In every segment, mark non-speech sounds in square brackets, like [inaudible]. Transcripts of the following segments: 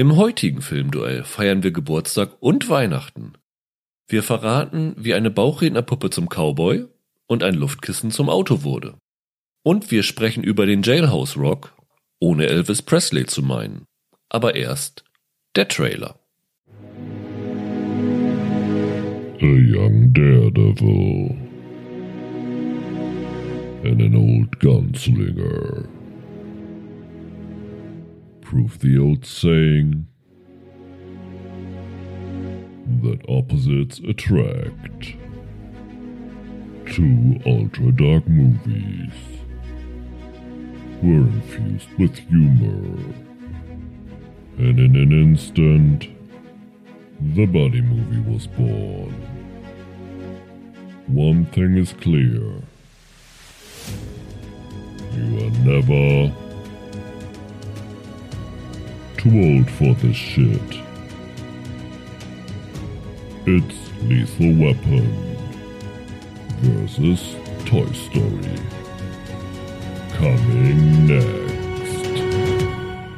Im heutigen Filmduell feiern wir Geburtstag und Weihnachten. Wir verraten, wie eine Bauchrednerpuppe zum Cowboy und ein Luftkissen zum Auto wurde. Und wir sprechen über den Jailhouse Rock, ohne Elvis Presley zu meinen. Aber erst der Trailer. A young daredevil and an old gunslinger. Prove the old saying that opposites attract. Two ultra dark movies were infused with humor. And in an instant, the Buddy movie was born. One thing is clear. You are never too old for this shit. It's Lethal Weapon versus Toy Story. Coming next.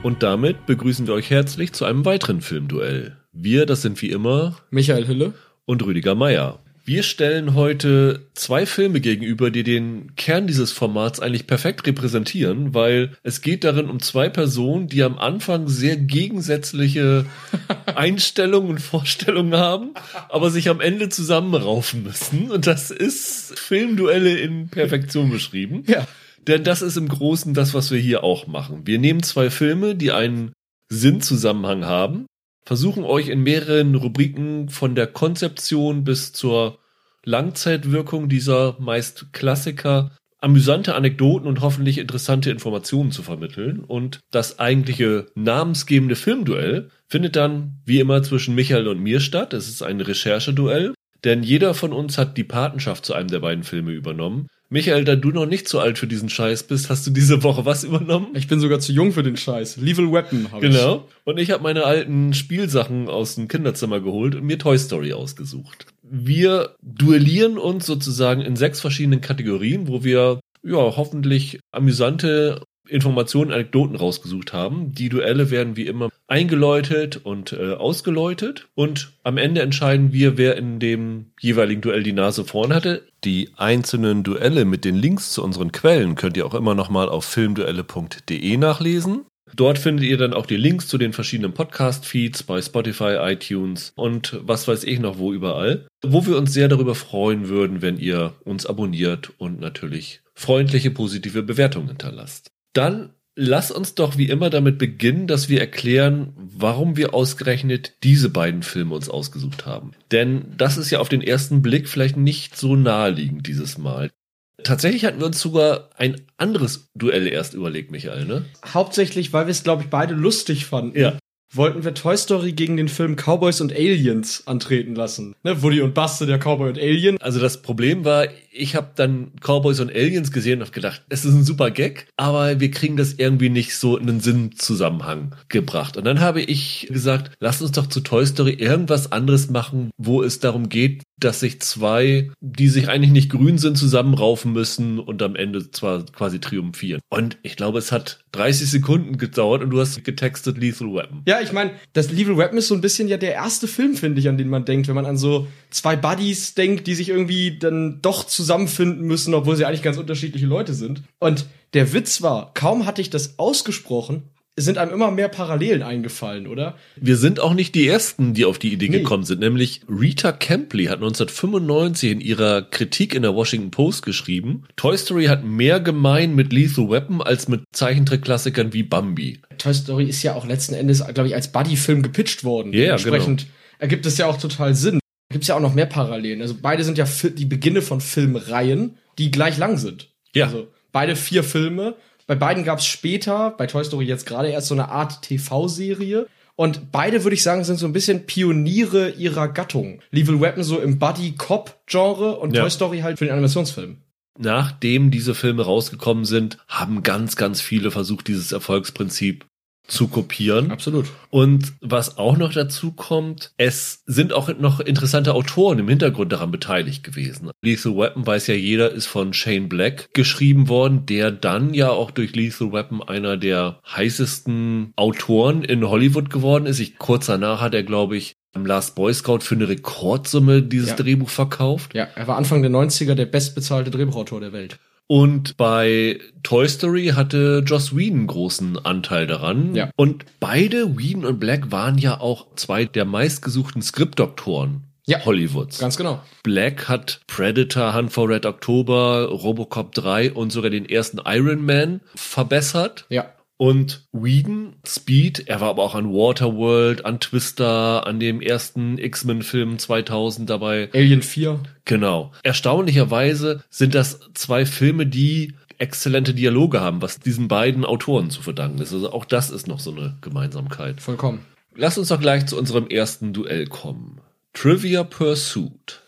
Und damit begrüßen wir euch herzlich zu einem weiteren Filmduell. Wir, das sind wie immer Michael Hülle. und Rüdiger Meier. Wir stellen heute zwei Filme gegenüber, die den Kern dieses Formats eigentlich perfekt repräsentieren, weil es geht darin um zwei Personen, die am Anfang sehr gegensätzliche [laughs] Einstellungen und Vorstellungen haben, aber sich am Ende zusammenraufen müssen. Und das ist Filmduelle in Perfektion beschrieben. Ja. Denn das ist im Großen das, was wir hier auch machen. Wir nehmen zwei Filme, die einen Sinnzusammenhang haben, versuchen euch in mehreren Rubriken von der Konzeption bis zur Langzeitwirkung dieser meist Klassiker amüsante Anekdoten und hoffentlich interessante Informationen zu vermitteln. Und das eigentliche namensgebende Filmduell findet dann wie immer zwischen Michael und mir statt. Es ist ein Rechercheduell, denn jeder von uns hat die Patenschaft zu einem der beiden Filme übernommen. Michael, da du noch nicht so alt für diesen Scheiß bist, hast du diese Woche was übernommen? Ich bin sogar zu jung für den Scheiß. Lethal Weapon habe ich. Genau. Und ich habe meine alten Spielsachen aus dem Kinderzimmer geholt und mir Toy Story ausgesucht. Wir duellieren uns sozusagen in sechs verschiedenen Kategorien, wo wir ja hoffentlich amüsante Informationen, Anekdoten rausgesucht haben. Die Duelle werden wie immer eingeläutet und äh, ausgeläutet und am Ende entscheiden wir, wer in dem jeweiligen Duell die Nase vorn hatte. Die einzelnen Duelle mit den Links zu unseren Quellen könnt ihr auch immer noch mal auf filmduelle.de nachlesen. Dort findet ihr dann auch die Links zu den verschiedenen Podcast-Feeds bei Spotify, iTunes und was weiß ich noch wo überall. Wo wir uns sehr darüber freuen würden, wenn ihr uns abonniert und natürlich freundliche, positive Bewertungen hinterlasst. Dann lass uns doch wie immer damit beginnen, dass wir erklären, warum wir ausgerechnet diese beiden Filme uns ausgesucht haben. Denn das ist ja auf den ersten Blick vielleicht nicht so naheliegend dieses Mal. Tatsächlich hatten wir uns sogar ein anderes Duell erst überlegt, Michael, ne? Hauptsächlich, weil wir es, glaube ich, beide lustig fanden. Ja. Wollten wir Toy Story gegen den Film Cowboys und Aliens antreten lassen. Ne? Woody und Buster, der Cowboy und Alien. Also das Problem war, ich habe dann Cowboys und Aliens gesehen und hab gedacht, es ist ein super Gag, aber wir kriegen das irgendwie nicht so in einen Sinnzusammenhang gebracht. Und dann habe ich gesagt, lass uns doch zu Toy Story irgendwas anderes machen, wo es darum geht, dass sich zwei, die sich eigentlich nicht grün sind, zusammenraufen müssen und am Ende zwar quasi triumphieren. Und ich glaube, es hat 30 Sekunden gedauert und du hast getextet Lethal Weapon. Ja, ich meine, das Lethal Weapon ist so ein bisschen ja der erste Film, finde ich, an den man denkt, wenn man an so zwei Buddies denkt, die sich irgendwie dann doch zusammenfinden müssen, obwohl sie eigentlich ganz unterschiedliche Leute sind. Und der Witz war, kaum hatte ich das ausgesprochen, sind einem immer mehr Parallelen eingefallen, oder? Wir sind auch nicht die Ersten, die auf die Idee Nee. gekommen sind. Nämlich Rita Campley hat 1995 in ihrer Kritik in der Washington Post geschrieben, Toy Story hat mehr gemein mit Lethal Weapon als mit Zeichentrickklassikern wie Bambi. Toy Story ist ja auch letzten Endes, glaube ich, als Buddy-Film gepitcht worden. Ja, ja, Entsprechend ergibt es ja auch total Sinn. Da gibt es ja auch noch mehr Parallelen. Also beide sind ja die Beginne von Filmreihen, die gleich lang sind. Ja. Also beide vier Filme. Bei beiden gab es später, bei Toy Story jetzt gerade erst so eine Art TV-Serie. Und beide, würde ich sagen, sind so ein bisschen Pioniere ihrer Gattung. Lethal Weapon so im Buddy-Cop-Genre und Ja. Toy Story halt für den Animationsfilm. Nachdem diese Filme rausgekommen sind, haben ganz, ganz viele versucht, dieses Erfolgsprinzip zu kopieren. Absolut. Und was auch noch dazu kommt, es sind auch noch interessante Autoren im Hintergrund daran beteiligt gewesen. Lethal Weapon weiß ja jeder, ist von Shane Black geschrieben worden, der dann ja auch durch Lethal Weapon einer der heißesten Autoren in Hollywood geworden ist. Ich, kurz danach hat er, glaube ich, am Last Boy Scout für eine Rekordsumme dieses Ja. Drehbuch verkauft. Ja, er war Anfang der 90er der bestbezahlte Drehbuchautor der Welt. Und bei Toy Story hatte Joss Whedon großen Anteil daran. Ja. Und beide, Whedon und Black, waren ja auch zwei der meistgesuchten Skriptdoktoren Ja. Hollywoods. Ganz genau. Black hat Predator, Hunt for Red October, Robocop 3 und sogar den ersten Iron Man verbessert. Ja. Und Whedon, Speed, er war aber auch an Waterworld, an Twister, an dem ersten X-Men-Film 2000 dabei. Alien 4. Genau. Erstaunlicherweise sind das zwei Filme, die exzellente Dialoge haben, was diesen beiden Autoren zu verdanken ist. Also auch das ist noch so eine Gemeinsamkeit. Vollkommen. Lass uns doch gleich zu unserem ersten Duell kommen. Trivia Pursuit.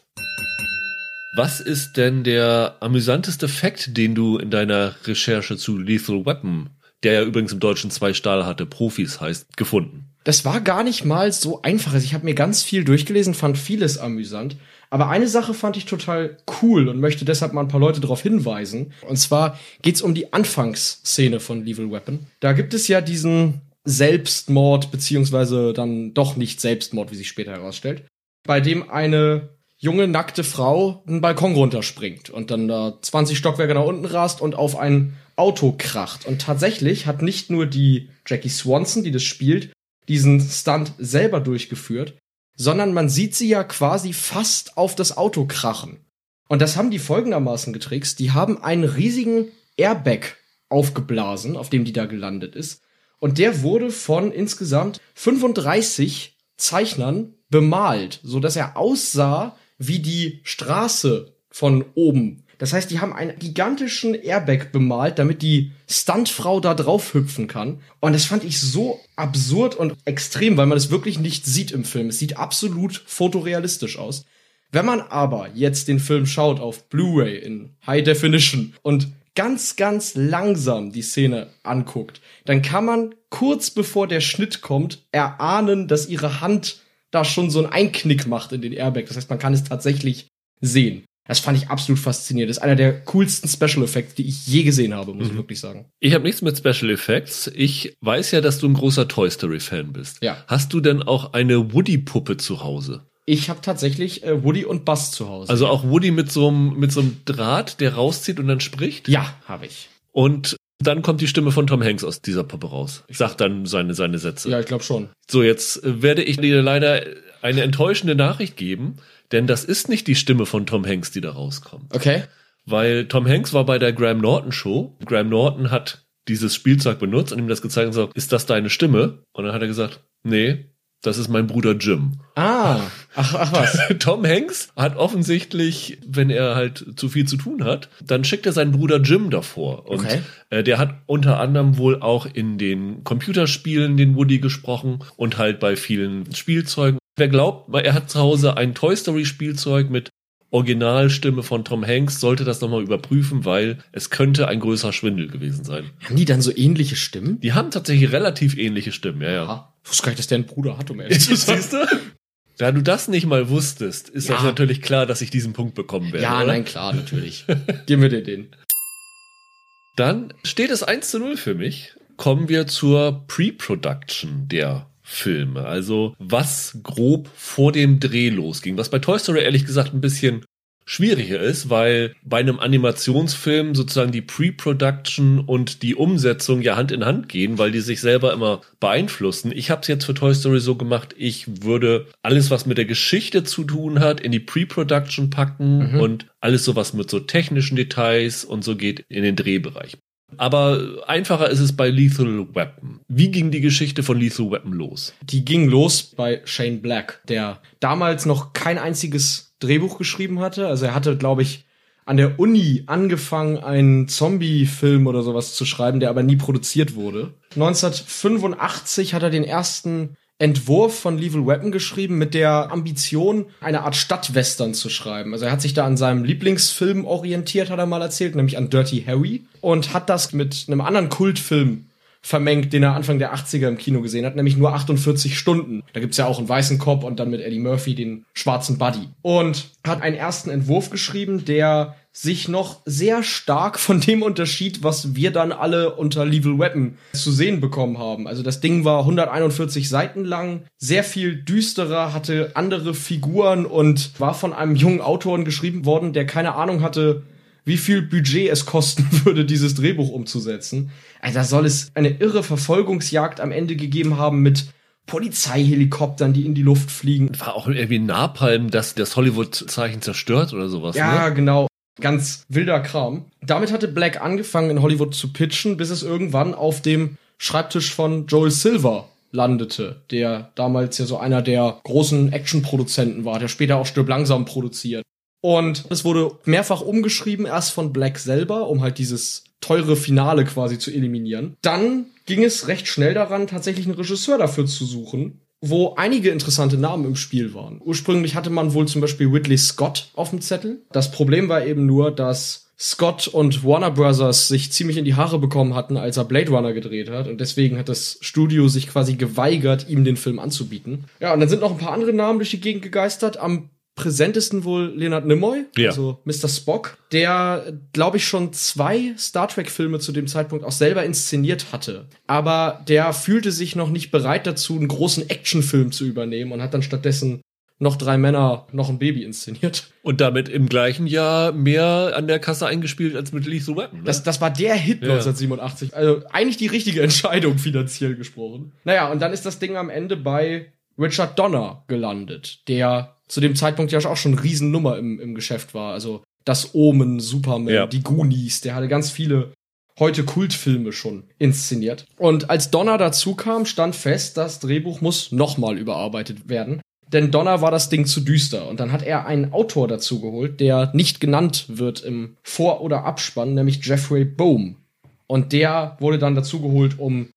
Was ist denn der amüsanteste Fakt, den du in deiner Recherche zu Lethal Weapon, der ja übrigens im Deutschen zwei Stahl hatte, Profis heißt, gefunden? Das war gar nicht mal so einfach. Also ich habe mir ganz viel durchgelesen, fand vieles amüsant. Aber eine Sache fand ich total cool und möchte deshalb mal ein paar Leute darauf hinweisen. Und zwar geht's um die Anfangsszene von Lethal Weapon. Da gibt es ja diesen Selbstmord, beziehungsweise dann doch nicht Selbstmord, wie sich später herausstellt, bei dem eine junge, nackte Frau einen Balkon runterspringt und dann da 20 Stockwerke nach unten rast und auf ein Auto kracht. Und tatsächlich hat nicht nur die Jackie Swanson, die das spielt, diesen Stunt selber durchgeführt, sondern man sieht sie ja quasi fast auf das Auto krachen. Und das haben die folgendermaßen getrickst. Die haben einen riesigen Airbag aufgeblasen, auf dem die da gelandet ist. Und der wurde von insgesamt 35 Zeichnern bemalt, so dass er aussah wie die Straße von oben. Das heißt, die haben einen gigantischen Airbag bemalt, damit die Stuntfrau da drauf hüpfen kann. Und das fand ich so absurd und extrem, weil man es wirklich nicht sieht im Film. Es sieht absolut fotorealistisch aus. Wenn man aber jetzt den Film schaut auf Blu-ray in High Definition und ganz, ganz langsam die Szene anguckt, dann kann man kurz bevor der Schnitt kommt erahnen, dass ihre Hand da schon so einen Einknick macht in den Airbag. Das heißt, man kann es tatsächlich sehen. Das fand ich absolut faszinierend. Das ist einer der coolsten Special Effects, die ich je gesehen habe, muss ich wirklich sagen. Ich habe nichts mit Special Effects. Ich weiß ja, dass du ein großer Toy Story Fan bist. Ja. Hast du denn auch eine Woody-Puppe zu Hause? Ich habe tatsächlich äh, Woody und Buzz zu Hause. Also auch Woody mit so einem mit so einem Draht, der rauszieht und dann spricht. ja, habe ich. Und dann kommt die Stimme von Tom Hanks aus dieser Puppe raus. Sagt dann seine seine Sätze. Ja, ich glaube schon. So, jetzt äh, werde ich dir leider eine enttäuschende Nachricht geben, denn das ist nicht die Stimme von Tom Hanks, die da rauskommt. Okay. Weil Tom Hanks war bei der Graham Norton Show. Graham Norton hat dieses Spielzeug benutzt und ihm das gezeigt und gesagt, ist das deine Stimme? Und dann hat er gesagt, nee, das ist mein Bruder Jim. Ah, ach, ach was. [laughs] Tom Hanks hat offensichtlich, wenn er halt zu viel zu tun hat, dann schickt er seinen Bruder Jim davor. Und Okay. äh, der hat unter anderem wohl auch in den Computerspielen den Woody gesprochen und halt bei vielen Spielzeugen. Wer glaubt, er hat zu Hause ein Toy Story Spielzeug mit Originalstimme von Tom Hanks, sollte das nochmal überprüfen, weil es könnte ein größerer Schwindel gewesen sein. Haben die dann so ähnliche Stimmen? Die haben tatsächlich relativ ähnliche Stimmen, ja, ja. Ah, ich wusste gar nicht, dass der einen Bruder hat, um ehrlich [laughs] zu sein. Siehst du? Da du das nicht mal wusstest, ist Ja. das natürlich klar, dass ich diesen Punkt bekommen werde. Ja, oder? nein, klar, natürlich. Gib mir dir den. Dann steht es 1 zu 0 für mich. Kommen wir zur Pre-Production der Filme. Also was grob vor dem Dreh losging. Was bei Toy Story ehrlich gesagt ein bisschen schwieriger ist, weil bei einem Animationsfilm sozusagen die Pre-Production und die Umsetzung ja Hand in Hand gehen, weil die sich selber immer beeinflussen. Ich habe es jetzt für Toy Story so gemacht, ich würde alles, was mit der Geschichte zu tun hat, in die Pre-Production packen und alles so was mit so technischen Details und so geht in den Drehbereich. Aber einfacher ist es bei Lethal Weapon. Wie ging die Geschichte von Lethal Weapon los? Die ging los bei Shane Black, der damals noch kein einziges Drehbuch geschrieben hatte. Also er hatte, glaube ich, an der Uni angefangen, einen Zombie-Film oder sowas zu schreiben, der aber nie produziert wurde. 1985 hat er den ersten Entwurf von Lethal Weapon geschrieben mit der Ambition, eine Art Stadtwestern zu schreiben. Also er hat sich da an seinem Lieblingsfilm orientiert, hat er mal erzählt, nämlich an Dirty Harry und hat das mit einem anderen Kultfilm vermengt, den er Anfang der 80er im Kino gesehen hat, nämlich nur 48 Stunden. Da gibt's ja auch einen weißen Cop und dann mit Eddie Murphy den schwarzen Buddy. Und hat einen ersten Entwurf geschrieben, der sich noch sehr stark von dem unterschied, was wir dann alle unter Lethal Weapon zu sehen bekommen haben. Also das Ding war 141 Seiten lang, sehr viel düsterer, hatte andere Figuren und war von einem jungen Autoren geschrieben worden, der keine Ahnung hatte, wie viel Budget es kosten [laughs] würde, dieses Drehbuch umzusetzen. Also da soll es eine irre Verfolgungsjagd am Ende gegeben haben mit Polizeihelikoptern, die in die Luft fliegen. War auch irgendwie Napalm, dass das Hollywood-Zeichen zerstört oder sowas. Ja, ne? genau. Ganz wilder Kram. Damit hatte Black angefangen in Hollywood zu pitchen, bis es irgendwann auf dem Schreibtisch von Joel Silver landete, der damals ja so einer der großen Actionproduzenten war, der später auch Stirb langsam produziert. Und es wurde mehrfach umgeschrieben, erst von Black selber, um halt dieses teure Finale quasi zu eliminieren. Dann ging es recht schnell daran, tatsächlich einen Regisseur dafür zu suchen, wo einige interessante Namen im Spiel waren. Ursprünglich hatte man wohl zum Beispiel Ridley Scott auf dem Zettel. Das Problem war eben nur, dass Scott und Warner Brothers sich ziemlich in die Haare bekommen hatten, als er Blade Runner gedreht hat. Und deswegen hat das Studio sich quasi geweigert, ihm den Film anzubieten. Ja, und dann sind noch ein paar andere Namen durch die Gegend gegeistert. Am präsentesten wohl Leonard Nimoy, Ja. also Mr. Spock, der, glaube ich, schon zwei Star Trek-Filme zu dem Zeitpunkt auch selber inszeniert hatte. Aber der fühlte sich noch nicht bereit dazu, einen großen Actionfilm zu übernehmen und hat dann stattdessen noch drei Männer, noch ein Baby inszeniert. Und damit im gleichen Jahr mehr an der Kasse eingespielt als mit Lethal Weapon. Ne? Das, das war der Hit Ja. 1987. Also eigentlich die richtige Entscheidung finanziell gesprochen. Naja, und dann ist das Ding am Ende bei Richard Donner gelandet, der zu dem Zeitpunkt ja auch schon Riesennummer im, im Geschäft war. Also das Omen, Superman, Ja. die Goonies, der hatte ganz viele heute Kultfilme schon inszeniert. Und als Donner dazu kam, stand fest, das Drehbuch muss nochmal überarbeitet werden. Denn Donner war das Ding zu düster. Und dann hat er einen Autor dazu geholt, der nicht genannt wird im Vor- oder Abspann, nämlich Jeffrey Bohm. Und der wurde dann dazu geholt, um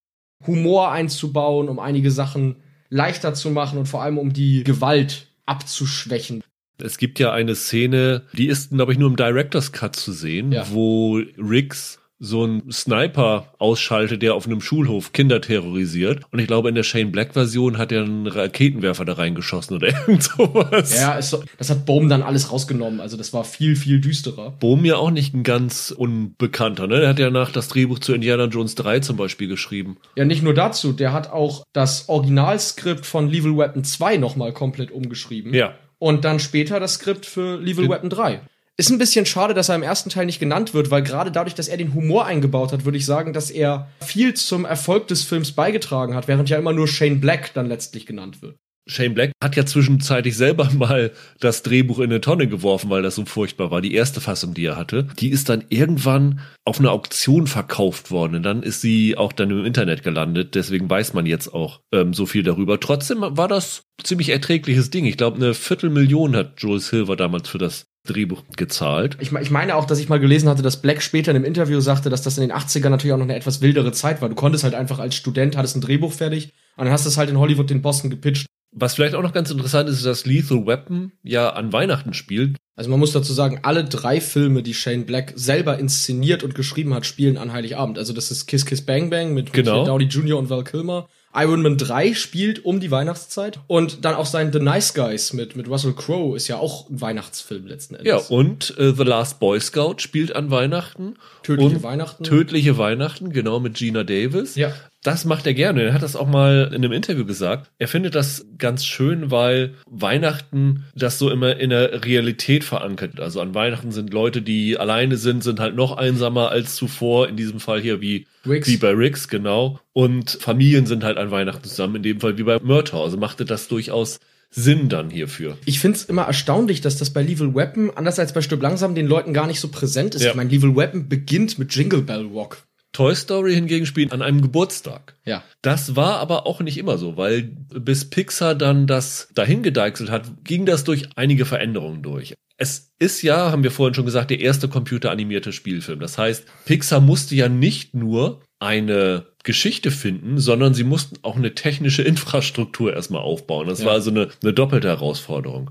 Humor einzubauen, um einige Sachen leichter zu machen und vor allem um die Gewalt abzuschwächen. Es gibt ja eine Szene, die ist, glaube ich, nur im Director's Cut zu sehen, Ja. wo Riggs so einen Sniper ausschaltet, der auf einem Schulhof Kinder terrorisiert. Und ich glaube, in der Shane Black Version hat er einen Raketenwerfer da reingeschossen oder [laughs] irgend sowas. Ja, so, das hat Bohm dann alles rausgenommen. Also das war viel, viel düsterer. Bohm ja auch nicht ein ganz unbekannter, ne? Der hat ja nach das Drehbuch zu Indiana Jones 3 zum Beispiel geschrieben. Ja, nicht nur dazu, der hat auch das Originalskript von Lethal Weapon 2 nochmal komplett umgeschrieben. Ja. Und dann später das Skript für Lethal Ge- Weapon 3. Ist ein bisschen schade, dass er im ersten Teil nicht genannt wird, weil gerade dadurch, dass er den Humor eingebaut hat, würde ich sagen, dass er viel zum Erfolg des Films beigetragen hat, während ja immer nur Shane Black dann letztlich genannt wird. Shane Black hat ja zwischenzeitlich selber [laughs] mal das Drehbuch in eine Tonne geworfen, weil das so furchtbar war. Die erste Fassung, die er hatte, die ist dann irgendwann auf einer Auktion verkauft worden. Und dann ist sie auch dann im Internet gelandet. Deswegen weiß man jetzt auch ähm, so viel darüber. Trotzdem war das ziemlich erträgliches Ding. Ich glaube, eine Viertelmillion hat Joel Silver damals für das Drehbuch gezahlt. Ich, ich meine auch, dass ich mal gelesen hatte, dass Black später in einem Interview sagte, dass das in den 80ern natürlich auch noch eine etwas wildere Zeit war. Du konntest halt einfach als Student, hattest ein Drehbuch fertig und dann hast du es halt in Hollywood den Boston gepitcht. Was vielleicht auch noch ganz interessant ist, ist, dass Lethal Weapon ja an Weihnachten spielt. Also man muss dazu sagen, alle drei Filme, die Shane Black selber inszeniert und geschrieben hat, spielen an Heiligabend. Also das ist Kiss Kiss Bang Bang mit, Genau. Downey Jr. und Val Kilmer. Iron Man 3 spielt um die Weihnachtszeit. Und dann auch sein The Nice Guys mit, mit Russell Crowe ist ja auch ein Weihnachtsfilm letzten Endes. Ja, und äh, The Last Boy Scout spielt an Weihnachten. Tödliche und Weihnachten. Tödliche Weihnachten, genau, mit Gina Davis. Ja. Das macht er gerne. Er hat das auch mal in einem Interview gesagt. Er findet das ganz schön, weil Weihnachten das so immer in der Realität verankert. Also an Weihnachten sind Leute, die alleine sind, sind halt noch einsamer als zuvor. In diesem Fall hier wie, Riggs. wie bei Riggs, genau. Und Familien sind halt an Weihnachten zusammen. In dem Fall wie bei Murtaugh. Also machte das durchaus Sinn dann hierfür. Ich find's immer erstaunlich, dass das bei Lethal Weapon, anders als bei Stück langsam, den Leuten gar nicht so präsent ist. Ja. Ich meine, Lethal Weapon beginnt mit Jingle Bell Rock. Toy Story hingegen spielt an einem Geburtstag. Ja. Das war aber auch nicht immer so, weil bis Pixar dann das dahin gedeichselt hat, ging das durch einige Veränderungen durch. Es ist ja, haben wir vorhin schon gesagt, der erste computeranimierte Spielfilm. Das heißt, Pixar musste ja nicht nur eine Geschichte finden, sondern sie mussten auch eine technische [laughs] Infrastruktur erstmal aufbauen. Das Ja. war also eine, eine doppelte Herausforderung.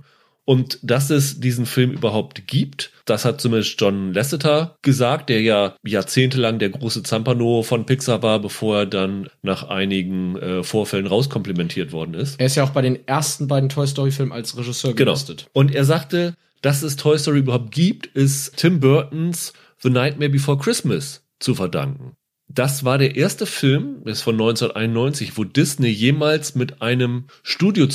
Und dass es diesen Film überhaupt gibt, das hat zumindest John Lasseter gesagt, der ja jahrzehntelang der große Zampano von Pixar war, bevor er dann nach einigen äh, Vorfällen rauskomplimentiert worden ist. Er ist ja auch bei den ersten beiden Toy Story Filmen als Regisseur Genau. gelistet. Und er sagte, dass es Toy Story überhaupt gibt, ist Tim Burtons The Nightmare Before Christmas zu verdanken. Das war der erste Film, ist von 1991, wo Disney jemals mit einem Studio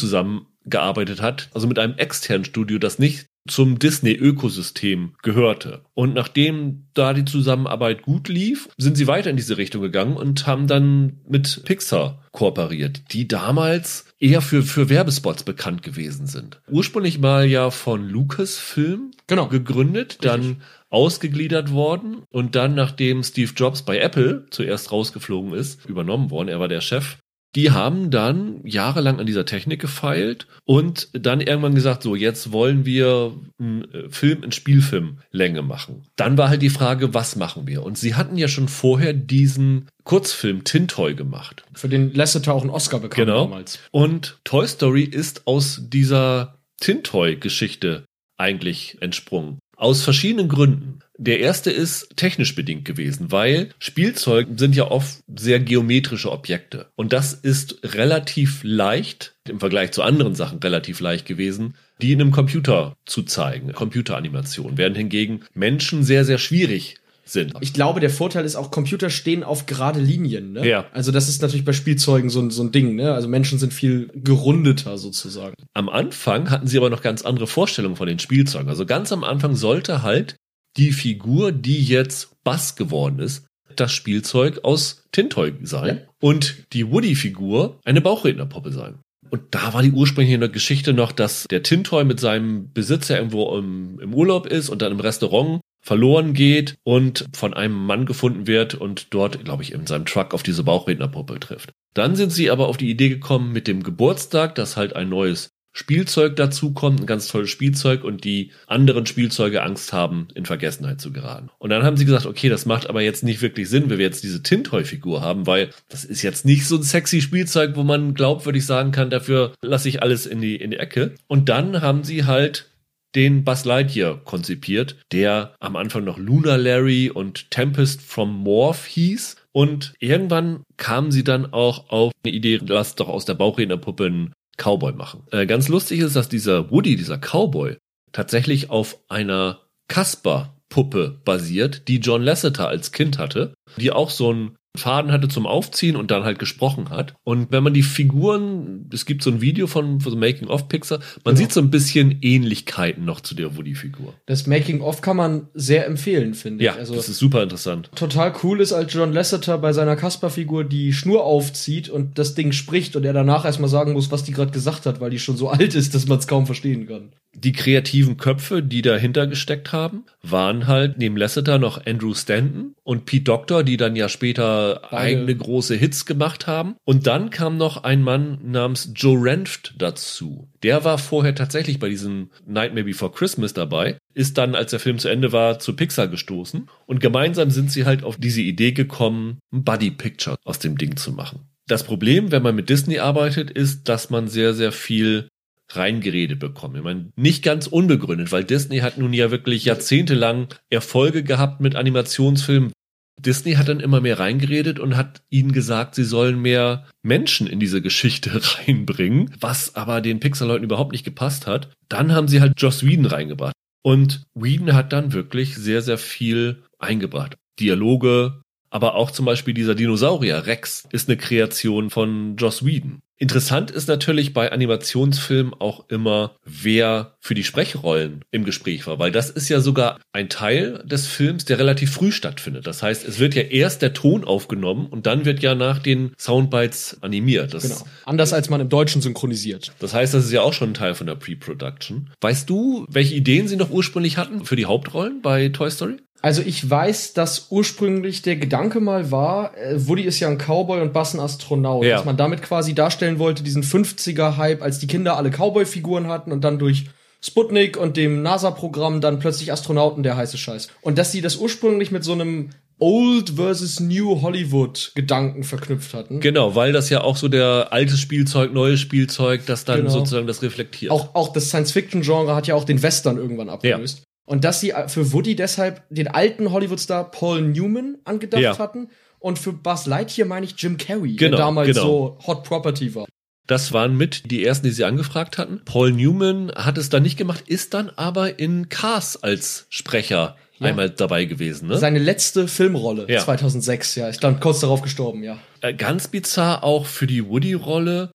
zusammengearbeitet hat, also mit einem externen Studio, das nicht zum Disney-Ökosystem gehörte. Und nachdem da die Zusammenarbeit gut lief, sind sie weiter in diese Richtung gegangen und haben dann mit Pixar kooperiert, die damals eher für, für Werbespots bekannt gewesen sind. Ursprünglich mal ja von Lucasfilm Genau. gegründet, dann ausgegliedert worden und dann, nachdem Steve Jobs bei Apple zuerst rausgeflogen ist, übernommen worden, er war der Chef, die haben dann jahrelang an dieser Technik gefeilt und dann irgendwann gesagt, so jetzt wollen wir einen äh, Film in Spielfilmlänge machen. Dann war halt die Frage, was machen wir? Und sie hatten ja schon vorher diesen Kurzfilm Tintoy gemacht. Für den Lasseter auch einen Oscar bekam Genau. damals. Und Toy Story ist aus dieser Tintoy-Geschichte eigentlich entsprungen. Aus verschiedenen Gründen. Der erste ist technisch bedingt gewesen, weil Spielzeug sind ja oft sehr geometrische Objekte. Und das ist relativ leicht, im Vergleich zu anderen Sachen relativ leicht gewesen, die in einem Computer zu zeigen. Computeranimationen werden hingegen Menschen sehr, sehr schwierig sind. Ich glaube, der Vorteil ist auch, Computer stehen auf gerade Linien. Ne? Ja. Also das ist natürlich bei Spielzeugen so, ein- so ein Ding. Ne? Also Menschen sind viel gerundeter sozusagen. Am Anfang hatten sie aber noch ganz andere Vorstellungen von den Spielzeugen. Also ganz am Anfang sollte halt die Figur, die jetzt Bass geworden ist, das Spielzeug aus Tintoy sein Ja. und die Woody-Figur eine Bauchrednerpuppe sein. Und da war die ursprüngliche Geschichte noch, dass der Tintoy mit seinem Besitzer irgendwo im, im Urlaub ist und dann im Restaurant verloren geht und von einem Mann gefunden wird und dort, glaube ich, in seinem Truck auf diese Bauchrednerpuppe trifft. Dann sind sie aber auf die Idee gekommen mit dem Geburtstag, dass halt ein neues Spielzeug dazukommt, ein ganz tolles Spielzeug und die anderen Spielzeuge Angst haben, in Vergessenheit zu geraten. Und dann haben sie gesagt, okay, das macht aber jetzt nicht wirklich Sinn, wenn wir jetzt diese Tintoy-Figur haben, weil das ist jetzt nicht so ein sexy Spielzeug, wo man glaubwürdig sagen kann, dafür lasse ich alles in die, in die Ecke. Und dann haben sie halt den Buzz Lightyear konzipiert, der am Anfang noch Lunar Larry und Tempest from Morph hieß. Und irgendwann kamen sie dann auch auf eine Idee, lass doch aus der Bauchrednerpuppe einen Cowboy machen. Äh, ganz lustig ist, dass dieser Woody, dieser Cowboy, tatsächlich auf einer Casper-Puppe basiert, die John Lasseter als Kind hatte, die auch so einen Faden hatte zum Aufziehen und dann halt gesprochen hat. Und wenn man die Figuren, es gibt so ein Video von, von Making of Pixar, man Genau. sieht so ein bisschen Ähnlichkeiten noch zu der Woody-Figur. Das Making-of kann man sehr empfehlen, finde Ja, ich. Also das ist super interessant. total cool ist, als John Lasseter bei seiner Casper-Figur die Schnur aufzieht und das Ding spricht und er danach erstmal sagen muss, was die gerade gesagt hat, weil die schon so [laughs] alt ist, dass man es kaum verstehen kann. Die kreativen Köpfe, die dahinter gesteckt haben, waren halt neben Lasseter noch Andrew Stanton und Pete Doctor, die dann ja später Beide. eigene große Hits gemacht haben. Und dann kam noch ein Mann namens Joe Renft dazu. Der war vorher tatsächlich bei diesem Nightmare Before Christmas dabei, ist dann, als der Film zu Ende war, zu Pixar gestoßen. Und gemeinsam sind sie halt auf diese Idee gekommen, ein Buddy Picture aus dem Ding zu machen. Das Problem, wenn man mit Disney arbeitet, ist, dass man sehr, sehr viel reingeredet bekommen. Ich meine, nicht ganz unbegründet, weil Disney hat nun ja wirklich jahrzehntelang Erfolge gehabt mit Animationsfilmen. Disney hat dann immer mehr reingeredet und hat ihnen gesagt, sie sollen mehr Menschen in diese Geschichte [laughs] reinbringen, was aber den Pixar-Leuten überhaupt nicht gepasst hat. Dann haben sie halt Joss Whedon reingebracht. Und Whedon hat dann wirklich sehr, sehr viel eingebracht. Dialoge, aber auch zum Beispiel dieser Dinosaurier Rex ist eine Kreation von Joss Whedon. Interessant ist natürlich bei Animationsfilmen auch immer, wer für die Sprechrollen im Gespräch war, weil das ist ja sogar ein Teil des Films, der relativ früh stattfindet. Das heißt, es wird ja erst der Ton aufgenommen und dann wird ja nach den Soundbites animiert. Das, Genau. Anders als man im Deutschen synchronisiert. das heißt, das ist ja auch schon ein Teil von der Pre-Production. Weißt du, welche Ideen sie noch ursprünglich hatten für die Hauptrollen bei Toy Story? Also ich weiß, dass ursprünglich der Gedanke mal war, äh, Woody ist ja ein Cowboy und Bass ein Astronaut, Ja. dass man damit quasi darstellen wollte, diesen 50er-Hype, als die Kinder alle Cowboy-Figuren hatten und dann durch Sputnik und dem NASA-Programm dann plötzlich Astronauten der heiße Scheiß. Und dass sie das ursprünglich mit so einem Old versus New Hollywood Gedanken verknüpft hatten. Genau, weil das ja auch so der altes Spielzeug, neues Spielzeug, das dann Genau. sozusagen das reflektiert. Auch, auch das Science-Fiction-Genre hat ja auch den Western irgendwann abgelöst. Und dass sie für Woody deshalb den alten Hollywood-Star Paul Newman angedacht Ja. hatten. Und für Buzz Lightyear meine ich Jim Carrey, Genau, der damals genau. so Hot Property war. Das waren mit die ersten, die sie angefragt hatten. Paul Newman hat es dann nicht gemacht, ist dann aber in Cars als Sprecher Ja. einmal dabei gewesen. Ne? Seine letzte Filmrolle, Ja. 2006, ja. Ist dann kurz darauf gestorben, ja. Äh, Ganz bizarr auch für die Woody-Rolle.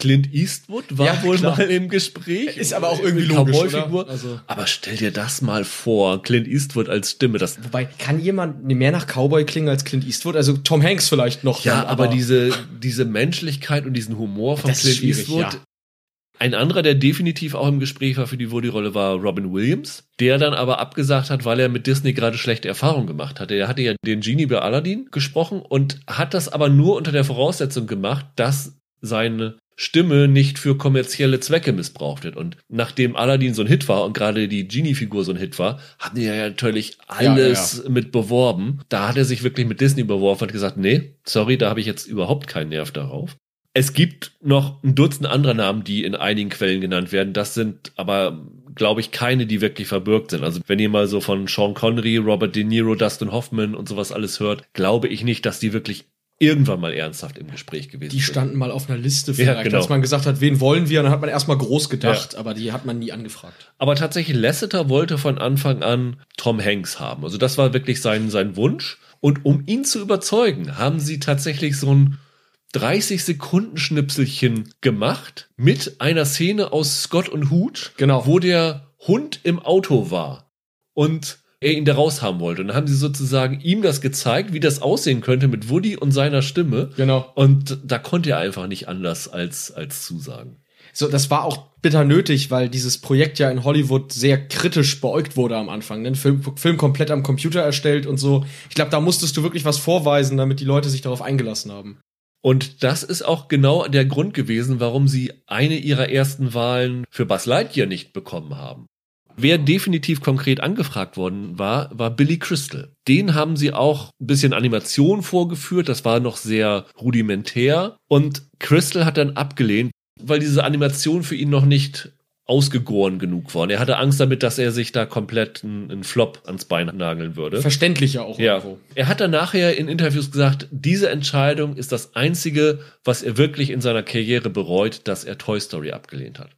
Clint Eastwood war Ja, wohl klar. mal im Gespräch. Ist aber auch irgendwie logisch? Also- Aber stell dir das mal vor, Clint Eastwood als Stimme. Das, Wobei, kann jemand mehr nach Cowboy klingen als Clint Eastwood? Also Tom Hanks vielleicht noch. ja, dann, aber, diese, diese Menschlichkeit und diesen Humor von Clint Eastwood. ja. Ein anderer, der definitiv auch im Gespräch war für die Woody-Rolle, war Robin Williams, der dann aber abgesagt hat, weil er mit Disney gerade schlechte Erfahrungen gemacht hatte. Er hatte ja den Genie bei Aladdin gesprochen und hat das aber nur unter der Voraussetzung gemacht, dass seine Stimme nicht für kommerzielle Zwecke missbraucht wird. Und nachdem Aladdin so ein Hit war und gerade die Genie-Figur so ein Hit war, haben die ja natürlich ja, alles mit beworben. Da hat er sich wirklich mit Disney beworfen und gesagt, nee, sorry, da habe ich jetzt überhaupt keinen Nerv darauf. Es gibt noch ein Dutzend anderer Namen, die in einigen Quellen genannt werden. Das sind aber, glaube ich, keine, die wirklich verbürgt sind. Also wenn ihr mal so von Sean Connery, Robert De Niro, Dustin Hoffman und sowas alles hört, glaube ich nicht, dass die wirklich irgendwann mal ernsthaft im Gespräch gewesen Die sind. standen mal auf einer Liste Ja, vielleicht, genau. als man gesagt hat, wen wollen wir? Und dann hat man erstmal groß gedacht, aber die hat man nie angefragt. Aber tatsächlich, Lasseter wollte von Anfang an Tom Hanks haben. Also das war wirklich sein, sein Wunsch. Und um ihn zu überzeugen, haben sie tatsächlich so ein 30 Sekunden Schnipselchen gemacht mit einer Szene aus Scott und Hut, Genau. wo der Hund im Auto war und er ihn da raus haben wollte. Und dann haben sie sozusagen ihm das gezeigt, wie das aussehen könnte mit Woody und seiner Stimme. Genau. Und da konnte er einfach nicht anders als, als zusagen. So, das war auch bitter nötig, weil dieses Projekt ja in Hollywood sehr kritisch beäugt wurde am Anfang. Den Film, Film komplett am Computer erstellt und so. Ich glaube, da musstest du wirklich was vorweisen, damit die Leute sich darauf eingelassen haben. Und das ist auch genau der Grund gewesen, warum sie eine ihrer ersten Wahlen für Buzz Lightyear nicht bekommen haben. Wer definitiv konkret angefragt worden war, war Billy Crystal. Den haben sie auch ein bisschen Animation vorgeführt, das war noch sehr rudimentär. Und Crystal hat dann abgelehnt, weil diese Animation für ihn noch nicht ausgegoren genug war. Und er hatte Angst damit, dass er sich da komplett einen, einen Flop ans Bein nageln würde. Verständlich ja auch Ja. irgendwo. Er hat dann nachher in Interviews gesagt, diese Entscheidung ist das einzige, was er wirklich in seiner Karriere bereut, dass er Toy Story abgelehnt hat.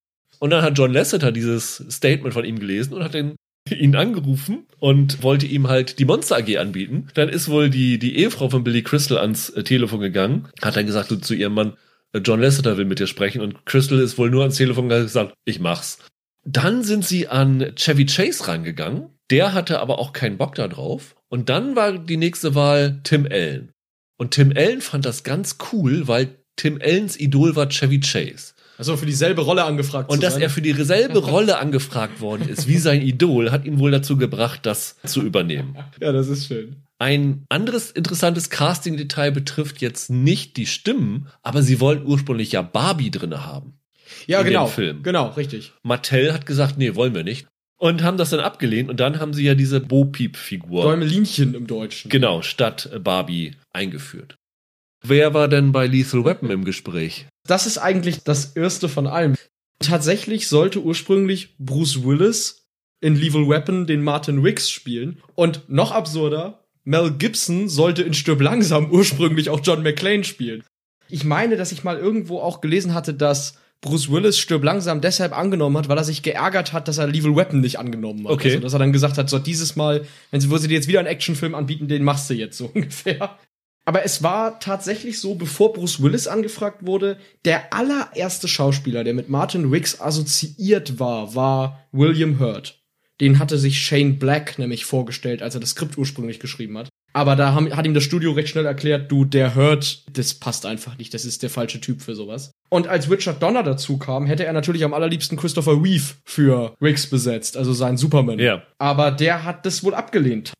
Und dann hat John Lasseter dieses Statement von ihm gelesen und hat ihn, ihn angerufen und wollte ihm halt die Monster AG anbieten. Dann ist wohl die, die Ehefrau von Billy Crystal ans äh, Telefon gegangen, hat dann gesagt zu ihrem Mann, äh, John Lasseter will mit dir sprechen und Crystal ist wohl nur ans Telefon gegangen und gesagt, ich mach's. Dann sind sie an Chevy Chase rangegangen. Der hatte aber auch keinen Bock da drauf. Und dann war die nächste Wahl Tim Allen. Und Tim Allen fand das ganz cool, weil Tim Allens Idol war Chevy Chase. Also für dieselbe Rolle angefragt Und dass sein. er für dieselbe [laughs] Rolle angefragt worden ist wie sein Idol, hat ihn wohl dazu gebracht, das zu übernehmen. ja, das ist schön. Ein anderes interessantes Casting-Detail betrifft jetzt nicht die Stimmen, aber sie wollten ursprünglich ja Barbie drinne haben. Ja, In dem genau. Film. Genau, richtig. Mattel hat gesagt, nee, wollen wir nicht. Und haben das dann abgelehnt und dann haben sie ja diese Bo-Peep-Figur, Däumelinchen im Deutschen. genau, statt Barbie eingeführt. Wer war denn bei Lethal Weapon im Gespräch? Das ist eigentlich das erste von allem. Tatsächlich sollte ursprünglich Bruce Willis in Lethal Weapon den Martin Wicks spielen. Und noch absurder, Mel Gibson sollte in Stirb langsam ursprünglich auch John McClane spielen. Ich meine, dass ich mal irgendwo auch gelesen hatte, dass Bruce Willis Stirb langsam deshalb angenommen hat, weil er sich geärgert hat, dass er Lethal Weapon nicht angenommen hat. Okay. Also, dass er dann gesagt hat, so dieses Mal, wenn sie, wo sie dir jetzt wieder einen Actionfilm anbieten, den machst du jetzt so [laughs] ungefähr. Aber es war tatsächlich so, bevor Bruce Willis angefragt wurde, der allererste Schauspieler, der mit Martin Wicks assoziiert war, war William Hurt. Den hatte sich Shane Black nämlich vorgestellt, als er das Skript ursprünglich geschrieben hat. Aber da haben, hat ihm das Studio recht schnell erklärt, du, der Hurt, das passt einfach nicht, das ist der falsche Typ für sowas. Und als Richard Donner dazu kam, hätte er natürlich am allerliebsten Christopher Reeve für Wicks besetzt, also sein Superman. Ja. Aber der hat das wohl abgelehnt.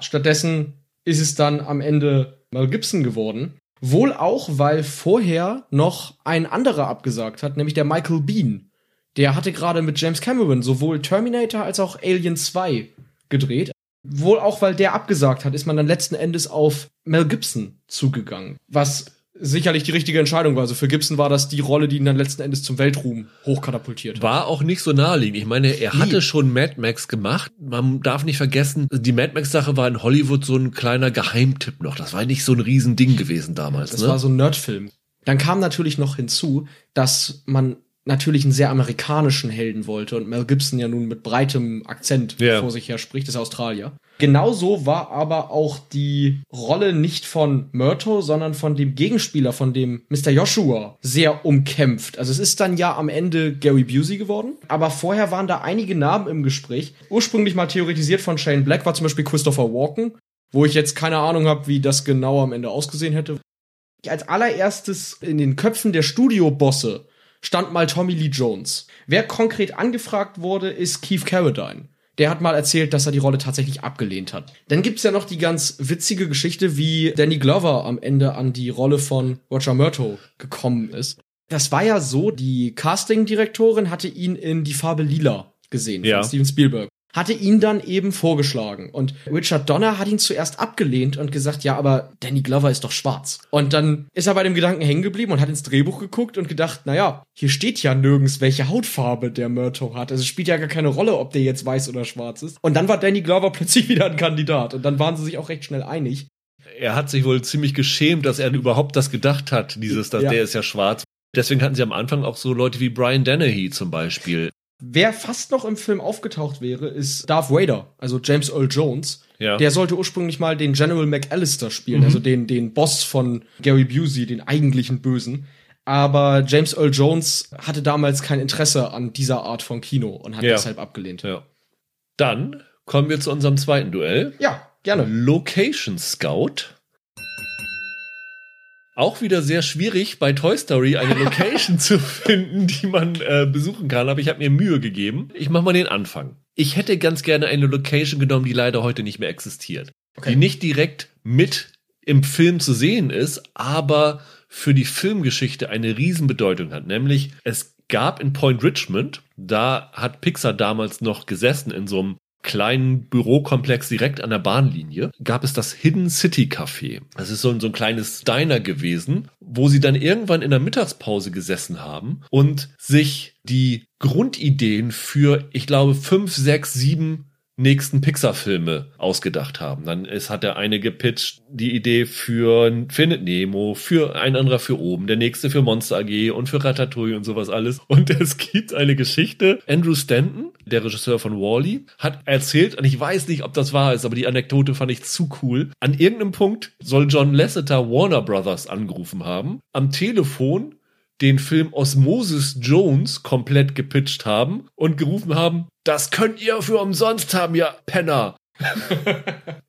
Stattdessen ist es dann am Ende Mel Gibson geworden. Wohl auch, weil vorher noch ein anderer abgesagt hat, nämlich der Michael Bean. Der hatte gerade mit James Cameron sowohl Terminator als auch Alien 2 gedreht. wohl auch, weil der abgesagt hat, ist man dann letzten Endes auf Mel Gibson zugegangen. Was sicherlich die richtige Entscheidung war. Also für Gibson war das die Rolle, die ihn dann letzten Endes zum Weltruhm hochkatapultiert hat. War auch nicht so naheliegend. Ich meine, er Nie. hatte schon Mad Max gemacht. Man darf nicht vergessen, die Mad Max-Sache war in Hollywood so ein kleiner Geheimtipp noch. Das war nicht so ein Riesending gewesen damals. Das ne? war so ein Nerdfilm. Dann kam natürlich noch hinzu, dass man natürlich einen sehr amerikanischen Helden wollte und Mel Gibson ja nun mit breitem Akzent Ja. vor sich her spricht, ist Australier. Genauso war aber auch die Rolle nicht von Murto, sondern von dem Gegenspieler, von dem Mr. Joshua, sehr umkämpft. Also es ist dann ja am Ende Gary Busey geworden, aber vorher waren da einige Namen im Gespräch. Ursprünglich mal theoretisiert von Shane Black war zum Beispiel Christopher Walken, wo ich jetzt keine Ahnung habe, wie das genau am Ende ausgesehen hätte. Als allererstes in den Köpfen der Studiobosse stand mal Tommy Lee Jones. Wer konkret angefragt wurde, ist Keith Carradine. Der hat mal erzählt, dass er die Rolle tatsächlich abgelehnt hat. Dann gibt's ja noch die ganz witzige Geschichte, wie Danny Glover am Ende an die Rolle von Roger Murto gekommen ist. Das war ja so, die Casting-Direktorin hatte ihn in Die Farbe Lila gesehen Ja. von Steven Spielberg. Hatte ihn dann eben vorgeschlagen. Und Richard Donner hat ihn zuerst abgelehnt und gesagt, ja, aber Danny Glover ist doch schwarz. Und dann ist er bei dem Gedanken hängen geblieben und hat ins Drehbuch geguckt und gedacht, naja, hier steht ja nirgends, welche Hautfarbe der Murto hat. Also es spielt ja gar keine Rolle, ob der jetzt weiß oder schwarz ist. Und dann war Danny Glover [laughs] plötzlich wieder ein Kandidat. Und dann waren sie sich auch recht schnell einig. er hat sich wohl ziemlich geschämt, dass er überhaupt das gedacht hat, dieses, dass Ja. der ist ja schwarz. Deswegen hatten sie am Anfang auch so Leute wie Brian Dennehy zum Beispiel. Wer fast noch im Film aufgetaucht wäre, ist Darth Vader, also James Earl Jones. Ja. Der sollte ursprünglich mal den General McAllister spielen, also den, den Boss von Gary Busey, den eigentlichen Bösen. Aber James Earl Jones hatte damals kein Interesse an dieser Art von Kino und hat Ja. deshalb abgelehnt. ja. Dann kommen wir zu unserem zweiten Duell. Ja, gerne. Location Scout. Auch wieder sehr schwierig bei Toy Story eine [laughs] Location zu finden, die man äh, besuchen kann, aber ich habe mir Mühe gegeben. Ich mache mal den Anfang. Ich hätte ganz gerne eine Location genommen, die leider heute nicht mehr existiert. Okay. Die nicht direkt mit im Film zu sehen ist, aber für die Filmgeschichte eine Riesenbedeutung hat. Nämlich, es gab in Point Richmond, da hat Pixar damals noch gesessen in so einem kleinen Bürokomplex direkt an der Bahnlinie, gab es das Hidden City Café. Das ist so ein, so ein kleines Diner gewesen, wo sie dann irgendwann in der Mittagspause gesessen haben und sich die Grundideen für, ich glaube, fünf, sechs, sieben nächsten Pixar-Filme ausgedacht haben. Dann ist, hat der eine gepitcht die Idee für Findet Nemo, für ein anderer für oben, der nächste für Monster AG und für Ratatouille und sowas alles. Und [laughs] es gibt eine Geschichte. Andrew Stanton, der Regisseur von Wally, hat erzählt, und ich weiß nicht, ob das wahr ist, aber die Anekdote fand ich zu cool. An irgendeinem Punkt soll John Lasseter Warner Brothers angerufen haben, am Telefon den Film Osmosis Jones komplett gepitcht haben und gerufen haben, das könnt ihr für umsonst haben, ihr Penner. [laughs]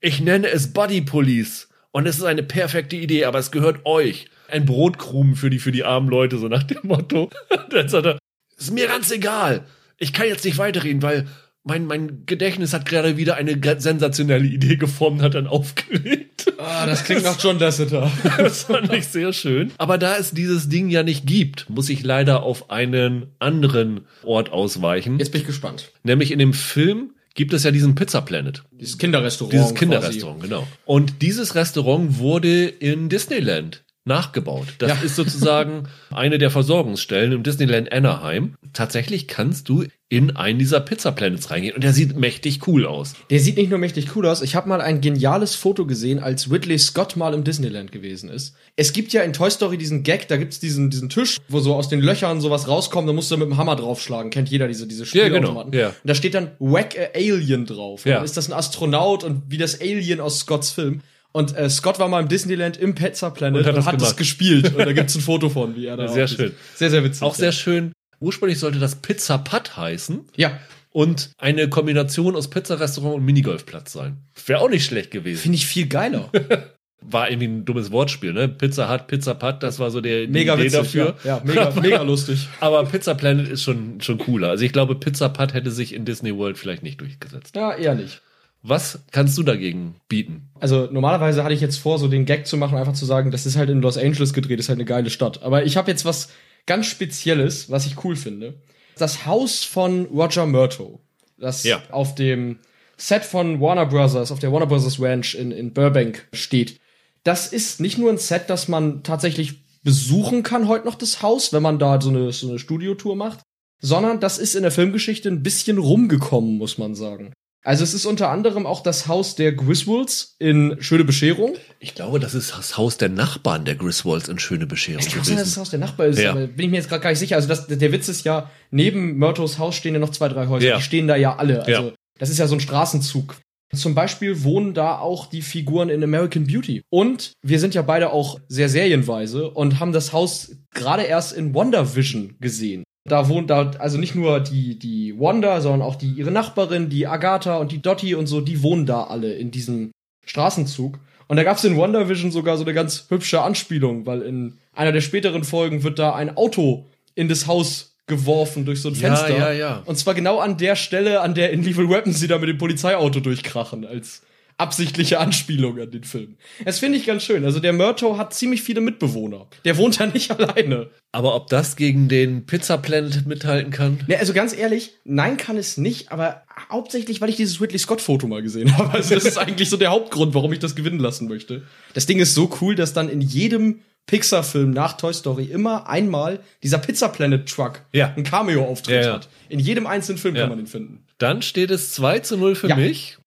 ich nenne es Buddy Police und es ist eine perfekte Idee, aber es gehört euch. Ein Brotkrumen für die, für die armen Leute, so nach dem Motto. [laughs] Dann sagt er, ist mir ganz egal. Ich kann jetzt nicht weiterreden, weil mein, mein Gedächtnis hat gerade wieder eine sensationelle Idee geformt, hat dann aufgelegt. Ah, das klingt nach John Lasseter. [laughs] Das fand ich sehr schön. Aber da es dieses Ding ja nicht gibt, muss ich leider auf einen anderen Ort ausweichen. Jetzt bin ich gespannt. Nämlich in dem Film gibt es ja diesen Pizza Planet. Dieses Kinderrestaurant. Dieses quasi. Kinderrestaurant, genau. Und dieses Restaurant wurde in Disneyland nachgebaut. Das Ja. ist sozusagen [laughs] eine der Versorgungsstellen im Disneyland Anaheim. Tatsächlich kannst du in einen dieser Pizza Planets reingehen und der sieht mächtig cool aus. Der sieht nicht nur mächtig cool aus. Ich habe mal ein geniales Foto gesehen, als Ridley Scott mal im Disneyland gewesen ist. Es gibt ja in Toy Story diesen Gag, da gibt's diesen, diesen Tisch, wo so aus den Löchern sowas rauskommt, da musst du mit dem Hammer draufschlagen. Kennt jeder diese, diese Ja, genau. Spielautomaten. Ja. Und da steht dann Whack a Alien drauf. Und Ja. Dann ist das ein Astronaut und wie das Alien aus Scotts Film. Und äh, Scott war mal im Disneyland im Pizza Planet Und hat und das hat das gemacht. gespielt. Und da gibt's ein Foto von, wie er da Sehr auf ist. schön. Sehr, sehr witzig. Auch sehr schön. Ursprünglich sollte das Pizza Putt heißen. Ja, und eine Kombination aus Pizzarestaurant und Minigolfplatz sein. Wäre auch nicht schlecht gewesen. finde ich viel geiler. [laughs] War irgendwie ein dummes Wortspiel, ne? Pizza Hut, Pizza Putt, das war so der Mega Idee witzig. dafür. Ja, ja mega, mega lustig. [laughs] Aber Pizza Planet ist schon, schon cooler. Also ich glaube, Pizza Putt hätte sich in Disney World vielleicht nicht durchgesetzt. Ja, eher nicht. Was kannst du dagegen bieten? Also normalerweise hatte ich jetzt vor, so den Gag zu machen, einfach zu sagen, das ist halt in Los Angeles gedreht, ist halt eine geile Stadt. Aber ich habe jetzt was ganz Spezielles, was ich cool finde. Das Haus von Roger Murto, das Ja. auf dem Set von Warner Brothers auf der Warner Brothers Ranch in, in Burbank steht. Das ist nicht nur ein Set, das man tatsächlich besuchen kann heute noch das Haus, wenn man da so eine, so eine Studiotour macht, sondern das ist in der Filmgeschichte ein bisschen rumgekommen, muss man sagen. Also es ist unter anderem auch das Haus der Griswolds in Schöne Bescherung. Ich glaube, das ist das Haus der Nachbarn der Griswolds in Schöne Bescherung Ich glaube, dass das Haus der Nachbar ist, Ja. bin ich mir jetzt gerade gar nicht sicher. Also das, der Witz ist ja, neben Myrtos Haus stehen ja noch zwei, drei Häuser. Ja. Die stehen da ja alle. Also Ja. das ist ja so ein Straßenzug. Zum Beispiel wohnen da auch die Figuren in American Beauty. Und wir sind ja beide auch sehr serienweise und haben das Haus gerade erst in WandaVision gesehen. Da wohnt da, also nicht nur die, die Wanda, sondern auch die, ihre Nachbarin, die Agatha und die Dottie und so, die wohnen da alle in diesem Straßenzug. Und da gab's in WandaVision sogar so eine ganz hübsche Anspielung, weil in einer der späteren Folgen wird da ein Auto in das Haus geworfen durch so ein Ja, Fenster. ja, ja. Und zwar genau an der Stelle, an der in Lethal Weapons sie da mit dem Polizeiauto durchkrachen, als absichtliche Anspielung an den Film. Das finde ich ganz schön. Also der Murto hat ziemlich viele Mitbewohner. Der wohnt da nicht [laughs] alleine. Aber ob das gegen den Pizza Planet mithalten kann? Ne, also ganz ehrlich, nein kann es nicht, aber hauptsächlich, weil ich dieses Ridley Scott Foto mal gesehen [laughs] habe. Also das ist eigentlich so der Hauptgrund, warum ich das gewinnen lassen möchte. Das Ding ist so cool, dass dann in jedem Pixar-Film nach Toy Story immer einmal dieser Pizza Planet Truck Ja. ein Cameo-Auftritt Ja, ja. hat. In jedem einzelnen Film kann man den finden. Dann steht es 2 zu 0 für mich.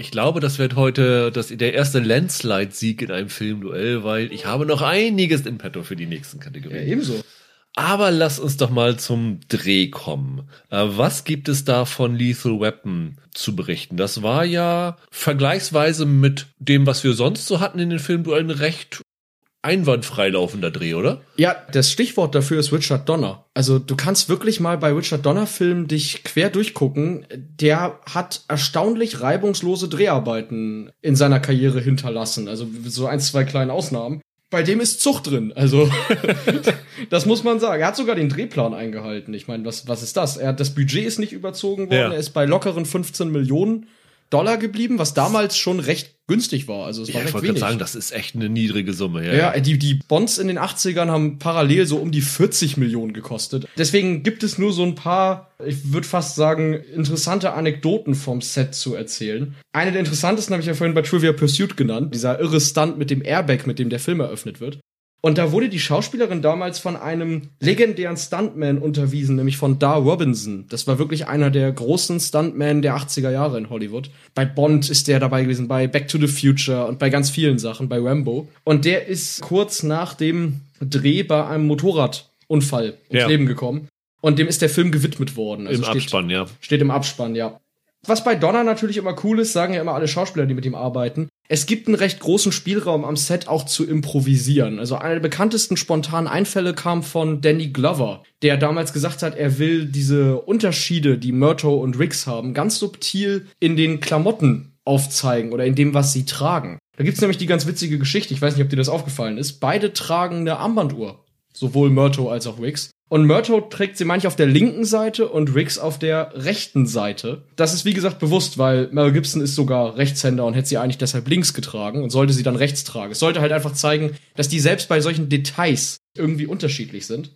Ich glaube, das wird heute das, der erste Landslide-Sieg in einem Filmduell, weil ich habe noch einiges in petto für die nächsten Kategorien. ebenso. Aber lass uns doch mal zum Dreh kommen. Äh, was gibt es da von Lethal Weapon zu berichten? Das war ja vergleichsweise mit dem, was wir sonst so hatten in den Filmduellen, recht einwandfrei laufender Dreh, oder? Ja, das Stichwort dafür ist Richard Donner. Also du kannst wirklich mal bei Richard Donner Filmen dich quer durchgucken. Der hat erstaunlich reibungslose Dreharbeiten in seiner Karriere hinterlassen. Also so ein, zwei kleine Ausnahmen. Bei dem ist Zucht drin. Also [laughs] das muss man sagen. Er hat sogar den Drehplan eingehalten. Ich meine, was, was ist das? Er hat, das Budget ist nicht überzogen worden. Ja. Er ist bei lockeren 15 Millionen Dollar geblieben, was damals schon recht günstig war. Also es war Ja, ich recht wollte gerade wenig. sagen, das ist echt eine niedrige Summe. Ja, Ja, die, die Bonds in den 80ern haben parallel so um die 40 Millionen gekostet. Deswegen gibt es nur so ein paar, ich würde fast sagen, interessante Anekdoten vom Set zu erzählen. Eine der interessantesten habe ich ja vorhin bei Trivia Pursuit genannt. Dieser irre Stunt mit dem Airbag, mit dem der Film eröffnet wird. Und da wurde die Schauspielerin damals von einem legendären Stuntman unterwiesen, nämlich von Dar Robinson. Das war wirklich einer der großen Stuntmen der 80er Jahre in Hollywood. Bei Bond ist der dabei gewesen, bei Back to the Future und bei ganz vielen Sachen, bei Rambo. Und der ist kurz nach dem Dreh bei einem Motorradunfall ums Ja. Leben gekommen. Und dem ist der Film gewidmet worden. Also Im steht- Abspann, ja. Steht im Abspann, ja. Was bei Donner natürlich immer cool ist, sagen ja immer alle Schauspieler, die mit ihm arbeiten. Es gibt einen recht großen Spielraum am Set auch zu improvisieren. Also einer der bekanntesten spontanen Einfälle kam von Danny Glover, der damals gesagt hat, er will diese Unterschiede, die Murto und Riggs haben, ganz subtil in den Klamotten aufzeigen oder in dem, was sie tragen. Da gibt's nämlich die ganz witzige Geschichte, ich weiß nicht, ob dir das aufgefallen ist. Beide tragen eine Armbanduhr. Sowohl Murto als auch Riggs. Und Murto trägt sie manchmal auf der linken Seite und Riggs auf der rechten Seite. Das ist wie gesagt bewusst, weil Mel Gibson ist sogar Rechtshänder und hätte sie eigentlich deshalb links getragen und sollte sie dann rechts tragen. Es sollte halt einfach zeigen, dass die selbst bei solchen Details irgendwie unterschiedlich sind.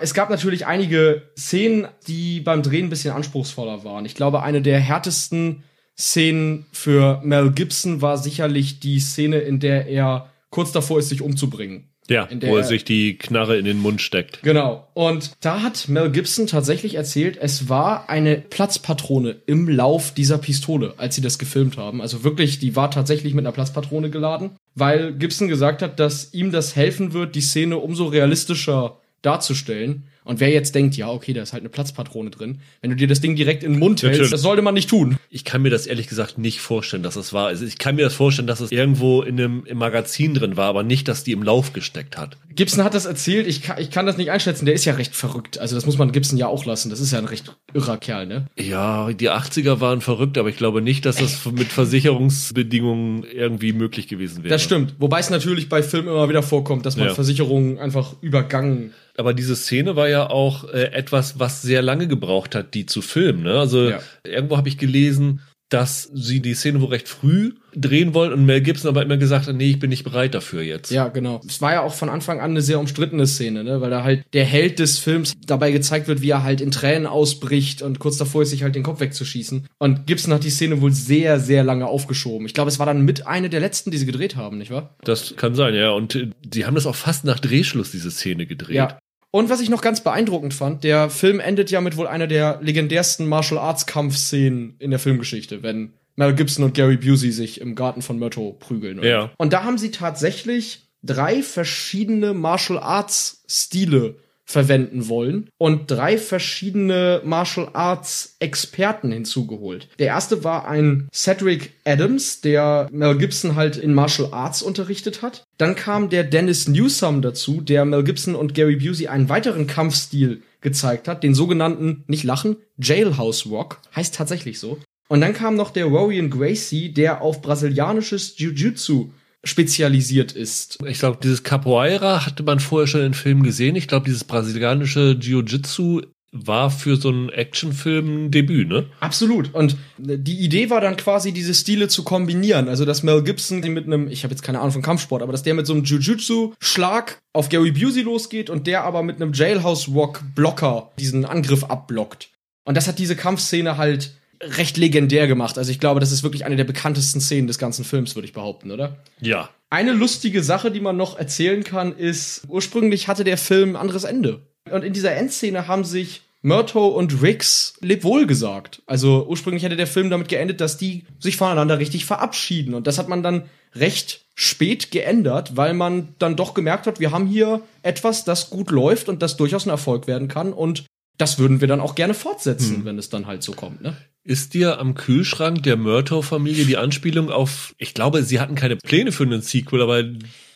Es gab natürlich einige Szenen, die beim Drehen ein bisschen anspruchsvoller waren. Ich glaube, eine der härtesten Szenen für Mel Gibson war sicherlich die Szene, in der er kurz davor ist, sich umzubringen. Ja, wo er sich die Knarre in den Mund steckt. Genau. Und da hat Mel Gibson tatsächlich erzählt, es war eine Platzpatrone im Lauf dieser Pistole, als sie das gefilmt haben. Also wirklich, die war tatsächlich mit einer Platzpatrone geladen, weil Gibson gesagt hat, dass ihm das helfen wird, die Szene umso realistischer darzustellen. Und wer jetzt denkt, ja, okay, da ist halt eine Platzpatrone drin, wenn du dir das Ding direkt in den Mund hältst, Natürlich. das sollte man nicht tun. Ich kann mir das ehrlich gesagt nicht vorstellen, dass es war. Also ich kann mir das vorstellen, dass es irgendwo in einem im Magazin drin war, aber nicht, dass die im Lauf gesteckt hat. Gibson hat das erzählt, ich kann, ich kann das nicht einschätzen, der ist ja recht verrückt. Also das muss man Gibson ja auch lassen, das ist ja ein recht irrer Kerl, ne? Ja, die 80er waren verrückt, aber ich glaube nicht, dass das mit Versicherungsbedingungen irgendwie möglich gewesen wäre. Das stimmt. Wobei es natürlich bei Filmen immer wieder vorkommt, dass man Ja. Versicherungen einfach übergangen. Aber diese Szene war ja auch äh, etwas, was sehr lange gebraucht hat, die zu filmen. Ne? Also Ja. irgendwo habe ich gelesen, dass sie die Szene wohl recht früh drehen wollen und Mel Gibson aber immer gesagt hat, nee, ich bin nicht bereit dafür jetzt. Ja, genau. Es war ja auch von Anfang an eine sehr umstrittene Szene, ne? weil da halt der Held des Films dabei gezeigt wird, wie er halt in Tränen ausbricht und kurz davor ist, sich halt den Kopf wegzuschießen. Und Gibson hat die Szene wohl sehr, sehr lange aufgeschoben. Ich glaube, es war dann mit eine der letzten, die sie gedreht haben, nicht wahr? Das kann sein, ja. Und äh, sie haben das auch fast nach Drehschluss, diese Szene gedreht. Ja. Und was ich noch ganz beeindruckend fand, der Film endet ja mit wohl einer der legendärsten Martial Arts Kampfszenen in der Filmgeschichte, wenn Mel Gibson und Gary Busey sich im Garten von Myrtle prügeln. Ja. Und da haben sie tatsächlich drei verschiedene Martial Arts Stile verwenden wollen und drei verschiedene Martial Arts Experten hinzugeholt. Der erste war ein Cedric Adams, der Mel Gibson halt in Martial Arts unterrichtet hat. Dann kam der Dennis Newsom dazu, der Mel Gibson und Gary Busey einen weiteren Kampfstil gezeigt hat, den sogenannten, nicht lachen, Jailhouse Rock. Heißt tatsächlich so. Und dann kam noch der Rorian Gracie, der auf brasilianisches Jiu-Jitsu spezialisiert ist. Ich glaube, dieses Capoeira hatte man vorher schon in Filmen gesehen. Ich glaube, dieses brasilianische Jiu-Jitsu war für so einen Actionfilm ein Debüt, ne? Absolut. Und die Idee war dann quasi, diese Stile zu kombinieren. Also, dass Mel Gibson mit einem, ich habe jetzt keine Ahnung von Kampfsport, aber dass der mit so einem Jiu-Jitsu-Schlag auf Gary Busey losgeht und der aber mit einem Jailhouse-Rock-Blocker diesen Angriff abblockt. Und das hat diese Kampfszene halt recht legendär gemacht. Also ich glaube, das ist wirklich eine der bekanntesten Szenen des ganzen Films, würde ich behaupten, oder? Ja. Eine lustige Sache, die man noch erzählen kann, ist, ursprünglich hatte der Film ein anderes Ende. Und in dieser Endszene haben sich Myrto und Riggs lebwohl gesagt. Also ursprünglich hätte der Film damit geendet, dass die sich voneinander richtig verabschieden. Und das hat man dann recht spät geändert, weil man dann doch gemerkt hat, wir haben hier etwas, das gut läuft und das durchaus ein Erfolg werden kann. Und das würden wir dann auch gerne fortsetzen, hm. wenn es dann halt so kommt, ne? Ist dir am Kühlschrank der Murtaugh-Familie die Anspielung auf, ich glaube, sie hatten keine Pläne für einen Sequel, aber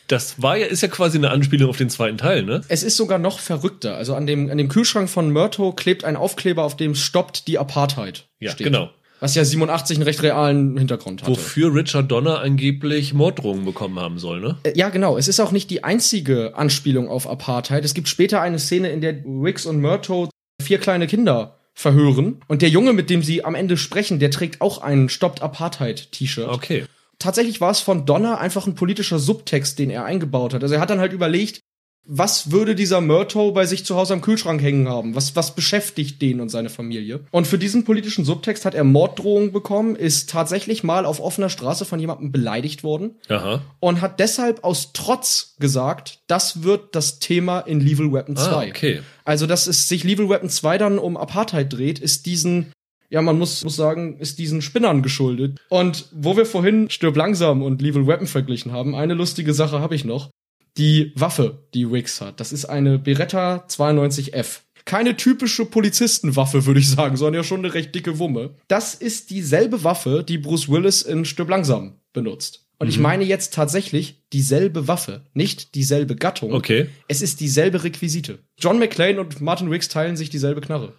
das war ja, ist ja quasi eine Anspielung auf den zweiten Teil, ne? Es ist sogar noch verrückter. Also an dem, an dem Kühlschrank von Murtaugh klebt ein Aufkleber, auf dem stoppt die Apartheid. Ja, steht. genau. Was ja 87 einen recht realen Hintergrund hatte. Wofür Richard Donner angeblich Morddrohungen bekommen haben soll, ne? Äh, ja, genau. Es ist auch nicht die einzige Anspielung auf Apartheid. Es gibt später eine Szene, in der Riggs und Murtaugh vier kleine Kinder verhören. Und der Junge, mit dem sie am Ende sprechen, der trägt auch ein Stoppt Apartheid-T-Shirt. Okay. Tatsächlich war es von Donner einfach ein politischer Subtext, den er eingebaut hat. Also er hat dann halt überlegt, was würde dieser Murto bei sich zu Hause am Kühlschrank hängen haben? Was, was beschäftigt den und seine Familie? Und für diesen politischen Subtext hat er Morddrohungen bekommen, ist tatsächlich mal auf offener Straße von jemandem beleidigt worden Aha. und hat deshalb aus Trotz gesagt, das wird das Thema in Lethal Weapon 2. Ah, okay. Also, dass es sich Lethal Weapon 2 dann um Apartheid dreht, ist diesen ja, man muss, muss sagen, ist diesen Spinnern geschuldet. Und wo wir vorhin Stirb langsam und Lethal Weapon verglichen haben, eine lustige Sache habe ich noch die Waffe, die Riggs hat. Das ist eine Beretta 92F. Keine typische Polizistenwaffe, würde ich sagen, sondern ja schon eine recht dicke Wumme. Das ist dieselbe Waffe, die Bruce Willis in Stück langsam benutzt. Und mhm. ich meine jetzt tatsächlich dieselbe Waffe, nicht dieselbe Gattung. Okay. Es ist dieselbe Requisite. John McClane und Martin Riggs teilen sich dieselbe Knarre.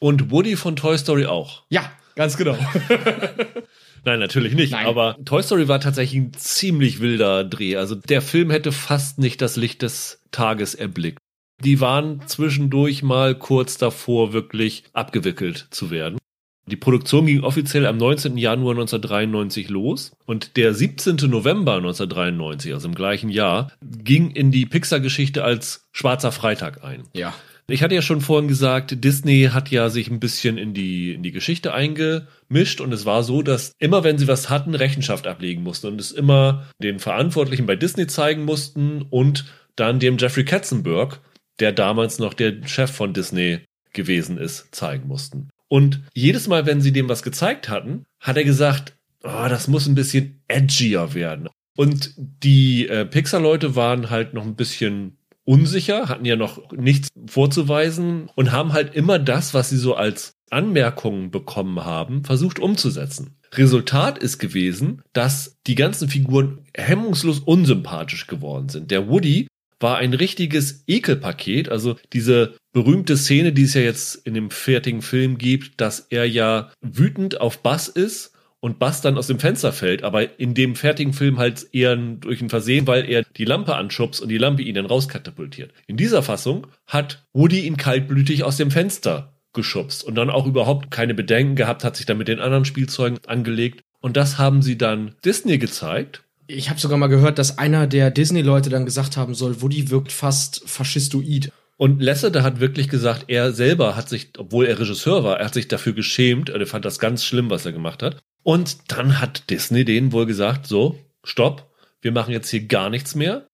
Und Woody von Toy Story auch. Ja, ganz genau. [laughs] Nein, natürlich nicht. Nein. Aber Toy Story war tatsächlich ein ziemlich wilder Dreh. Also der Film hätte fast nicht das Licht des Tages erblickt. Die waren zwischendurch mal kurz davor, wirklich abgewickelt zu werden. Die Produktion ging offiziell am 19. Januar 1993 los und der 17. November 1993, also im gleichen Jahr, ging in die Pixar-Geschichte als Schwarzer Freitag ein. Ja. Ich hatte ja schon vorhin gesagt, Disney hat ja sich ein bisschen in die, in die Geschichte eingemischt und es war so, dass immer wenn sie was hatten, Rechenschaft ablegen mussten und es immer den Verantwortlichen bei Disney zeigen mussten und dann dem Jeffrey Katzenberg, der damals noch der Chef von Disney gewesen ist, zeigen mussten. Und jedes Mal, wenn sie dem was gezeigt hatten, hat er gesagt, oh, das muss ein bisschen edgier werden. Und die äh, Pixar-Leute waren halt noch ein bisschen unsicher, hatten ja noch nichts vorzuweisen und haben halt immer das, was sie so als Anmerkungen bekommen haben, versucht umzusetzen. Resultat ist gewesen, dass die ganzen Figuren hemmungslos unsympathisch geworden sind. Der Woody war ein richtiges Ekelpaket, also diese berühmte Szene, die es ja jetzt in dem fertigen Film gibt, dass er ja wütend auf Bass ist und Bass dann aus dem Fenster fällt, aber in dem fertigen Film halt eher durch ein Versehen, weil er die Lampe anschubst und die Lampe ihn dann rauskatapultiert. In dieser Fassung hat Woody ihn kaltblütig aus dem Fenster geschubst und dann auch überhaupt keine Bedenken gehabt, hat sich dann mit den anderen Spielzeugen angelegt. Und das haben sie dann Disney gezeigt. Ich habe sogar mal gehört, dass einer der Disney-Leute dann gesagt haben soll, Woody wirkt fast faschistoid. Und Lasseter hat wirklich gesagt, er selber hat sich, obwohl er Regisseur war, er hat sich dafür geschämt, er fand das ganz schlimm, was er gemacht hat. Und dann hat Disney denen wohl gesagt, so, stopp, wir machen jetzt hier gar nichts mehr.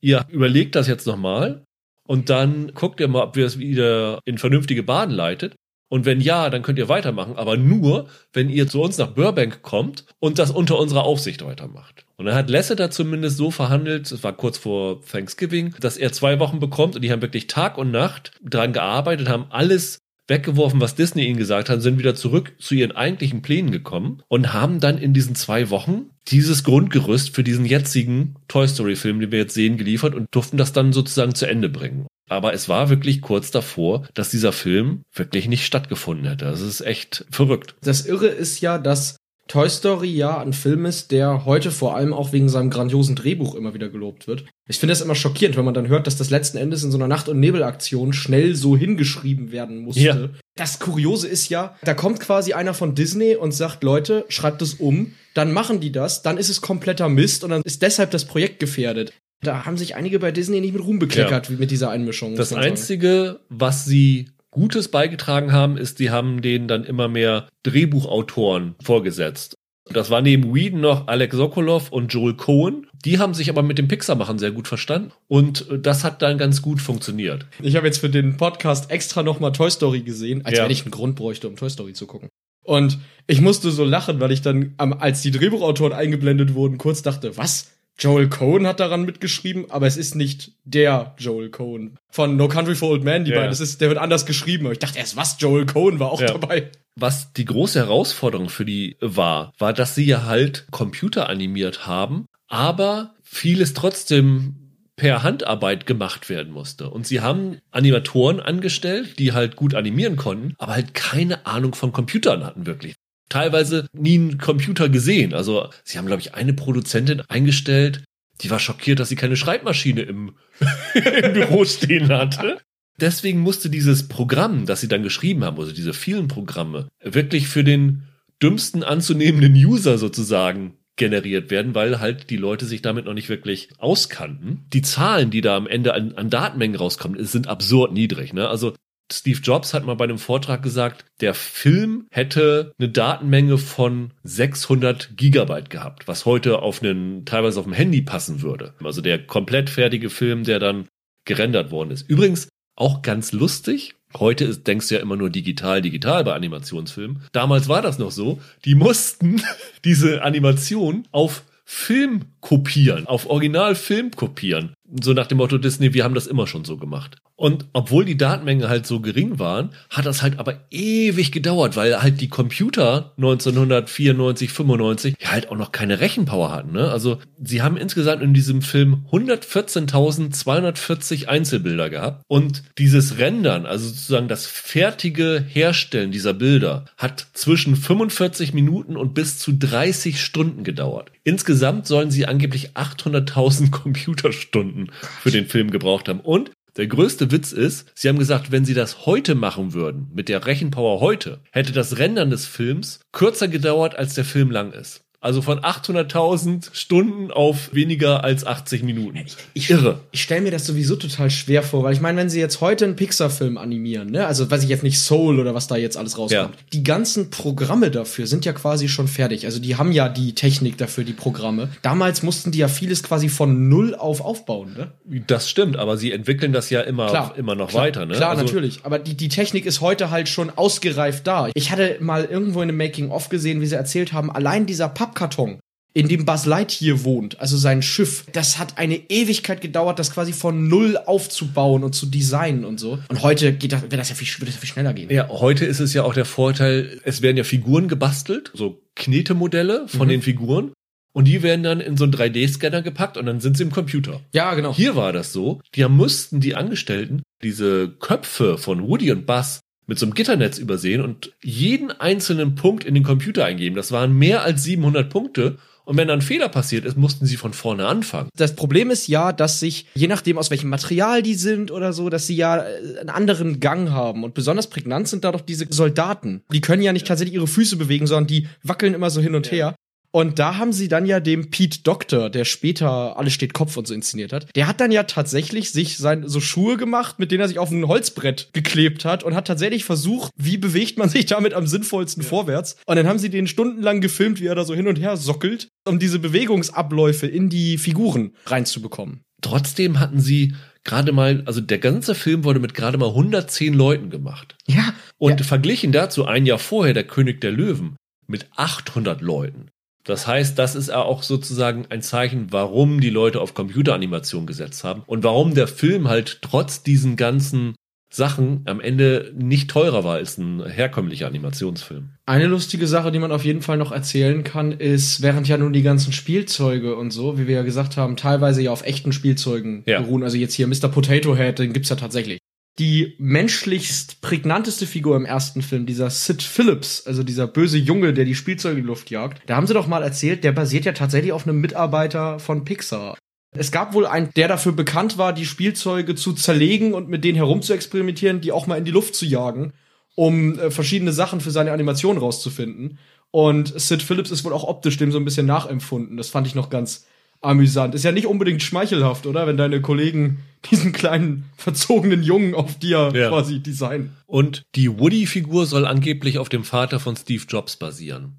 Ihr überlegt das jetzt nochmal und dann guckt ihr mal, ob wir es wieder in vernünftige Bahn leitet. Und wenn ja, dann könnt ihr weitermachen, aber nur, wenn ihr zu uns nach Burbank kommt und das unter unserer Aufsicht weitermacht. Und dann hat Lasseter zumindest so verhandelt, es war kurz vor Thanksgiving, dass er zwei Wochen bekommt und die haben wirklich Tag und Nacht dran gearbeitet, haben alles weggeworfen, was Disney ihnen gesagt hat, sind wieder zurück zu ihren eigentlichen Plänen gekommen und haben dann in diesen zwei Wochen dieses Grundgerüst für diesen jetzigen Toy Story Film, den wir jetzt sehen, geliefert und durften das dann sozusagen zu Ende bringen. Aber es war wirklich kurz davor, dass dieser Film wirklich nicht stattgefunden hätte. Das ist echt verrückt. Das Irre ist ja, dass Toy Story ja ein Film ist, der heute vor allem auch wegen seinem grandiosen Drehbuch immer wieder gelobt wird. Ich finde das immer schockierend, wenn man dann hört, dass das letzten Endes in so einer Nacht- und Nebelaktion schnell so hingeschrieben werden musste. Ja. Das Kuriose ist ja, da kommt quasi einer von Disney und sagt, Leute, schreibt es um, dann machen die das, dann ist es kompletter Mist und dann ist deshalb das Projekt gefährdet. Da haben sich einige bei Disney nicht mit Ruhm bekleckert, ja. wie mit dieser Einmischung. Das Einzige, was sie Gutes beigetragen haben, ist, die haben denen dann immer mehr Drehbuchautoren vorgesetzt. Das war neben Whedon noch Alex Sokolov und Joel Cohen. Die haben sich aber mit dem Pixar-Machen sehr gut verstanden. Und das hat dann ganz gut funktioniert. Ich habe jetzt für den Podcast extra nochmal Toy Story gesehen, als ja. wenn ich einen Grund bräuchte, um Toy Story zu gucken. Und ich musste so lachen, weil ich dann, als die Drehbuchautoren eingeblendet wurden, kurz dachte, was? Joel Cohen hat daran mitgeschrieben, aber es ist nicht der Joel Cohen von No Country for Old Men, die yeah. beiden. Das ist, der wird anders geschrieben. Aber ich dachte erst, was? Joel Cohen war auch ja. dabei. Was die große Herausforderung für die war, war, dass sie ja halt Computer animiert haben, aber vieles trotzdem per Handarbeit gemacht werden musste. Und sie haben Animatoren angestellt, die halt gut animieren konnten, aber halt keine Ahnung von Computern hatten wirklich teilweise nie einen Computer gesehen. Also sie haben, glaube ich, eine Produzentin eingestellt, die war schockiert, dass sie keine Schreibmaschine im, [laughs] im Büro stehen hatte. Deswegen musste dieses Programm, das sie dann geschrieben haben, also diese vielen Programme, wirklich für den dümmsten anzunehmenden User sozusagen generiert werden, weil halt die Leute sich damit noch nicht wirklich auskannten. Die Zahlen, die da am Ende an, an Datenmengen rauskommen, sind absurd niedrig. Ne? Also Steve Jobs hat mal bei einem Vortrag gesagt, der Film hätte eine Datenmenge von 600 Gigabyte gehabt, was heute auf einen, teilweise auf dem Handy passen würde. Also der komplett fertige Film, der dann gerendert worden ist. Übrigens auch ganz lustig. Heute ist, denkst du ja immer nur digital, digital bei Animationsfilmen. Damals war das noch so. Die mussten [laughs] diese Animation auf Film kopieren, auf Originalfilm kopieren. So nach dem Motto Disney, wir haben das immer schon so gemacht. Und obwohl die Datenmengen halt so gering waren, hat das halt aber ewig gedauert, weil halt die Computer 1994, 95 ja halt auch noch keine Rechenpower hatten. Ne? Also sie haben insgesamt in diesem Film 114.240 Einzelbilder gehabt. Und dieses Rendern, also sozusagen das fertige Herstellen dieser Bilder, hat zwischen 45 Minuten und bis zu 30 Stunden gedauert. Insgesamt sollen sie angeblich 800.000 [laughs] Computerstunden für den Film gebraucht haben. Und der größte Witz ist, sie haben gesagt, wenn sie das heute machen würden, mit der Rechenpower heute, hätte das Rendern des Films kürzer gedauert, als der Film lang ist. Also von 800.000 Stunden auf weniger als 80 Minuten. Ich, ich Irre. Ich stelle mir das sowieso total schwer vor, weil ich meine, wenn sie jetzt heute einen Pixar-Film animieren, ne, also weiß ich jetzt nicht Soul oder was da jetzt alles rauskommt, ja. die ganzen Programme dafür sind ja quasi schon fertig. Also die haben ja die Technik dafür, die Programme. Damals mussten die ja vieles quasi von null auf aufbauen, ne? Das stimmt, aber sie entwickeln das ja immer, klar, immer noch klar, weiter, ne? Klar, also natürlich. Aber die, die Technik ist heute halt schon ausgereift da. Ich hatte mal irgendwo in einem Making-of gesehen, wie sie erzählt haben, allein dieser Papp Pappkarton, in dem Buzz Lightyear wohnt, also sein Schiff, das hat eine Ewigkeit gedauert, das quasi von null aufzubauen und zu designen und so. Und heute geht das, wird das ja viel, wird das ja viel schneller gehen. Ja, heute ist es ja auch der Vorteil, es werden ja Figuren gebastelt, so Knetemodelle von mhm. den Figuren. Und die werden dann in so einen 3D-Scanner gepackt und dann sind sie im Computer. Ja, genau. Hier war das so. Die mussten die Angestellten diese Köpfe von Woody und Buzz mit so einem Gitternetz übersehen und jeden einzelnen Punkt in den Computer eingeben. Das waren mehr als 700 Punkte Und wenn dann ein Fehler passiert ist, mussten sie von vorne anfangen. Das Problem ist ja, dass sich, je nachdem aus welchem Material die sind oder so, dass sie ja äh, einen anderen Gang haben. Und besonders prägnant sind da doch diese Soldaten. Die können ja nicht tatsächlich ihre Füße bewegen, sondern die wackeln immer so hin und her. Und da haben sie dann ja dem Pete Doctor, der später Alles steht Kopf und so inszeniert hat, der hat dann ja tatsächlich sich sein, so Schuhe gemacht, mit denen er sich auf ein Holzbrett geklebt hat und hat tatsächlich versucht, wie bewegt man sich damit am sinnvollsten vorwärts. Und dann haben sie den stundenlang gefilmt, wie er da so hin und her sockelt, um diese Bewegungsabläufe in die Figuren reinzubekommen. Trotzdem hatten sie gerade mal, also der ganze Film wurde mit gerade mal 110 Leuten gemacht. Ja. Und verglichen dazu ein Jahr vorher der König der Löwen mit 800 Leuten. Das heißt, das ist auch sozusagen ein Zeichen, warum die Leute auf Computeranimation gesetzt haben und warum der Film halt trotz diesen ganzen Sachen am Ende nicht teurer war als ein herkömmlicher Animationsfilm. Eine lustige Sache, die man auf jeden Fall noch erzählen kann, ist, während ja nun die ganzen Spielzeuge und so, wie wir ja gesagt haben, teilweise ja auf echten Spielzeugen Ja. beruhen. Also jetzt hier Mr. Potato Head, den gibt's ja tatsächlich. Die menschlichst prägnanteste Figur im ersten Film, dieser Sid Phillips, also dieser böse Junge, der die Spielzeuge in die Luft jagt, da haben sie doch mal erzählt, der basiert ja tatsächlich auf einem Mitarbeiter von Pixar. Es gab wohl einen, der dafür bekannt war, die Spielzeuge zu zerlegen und mit denen herumzuexperimentieren, die auch mal in die Luft zu jagen, um äh, verschiedene Sachen für seine Animation rauszufinden. Und Sid Phillips ist wohl auch optisch dem so ein bisschen nachempfunden. Das fand ich noch ganz amüsant. Ist ja nicht unbedingt schmeichelhaft, oder? Wenn deine Kollegen diesen kleinen, verzogenen Jungen auf dir Ja. quasi designen. Und die Woody-Figur soll angeblich auf dem Vater von Steve Jobs basieren.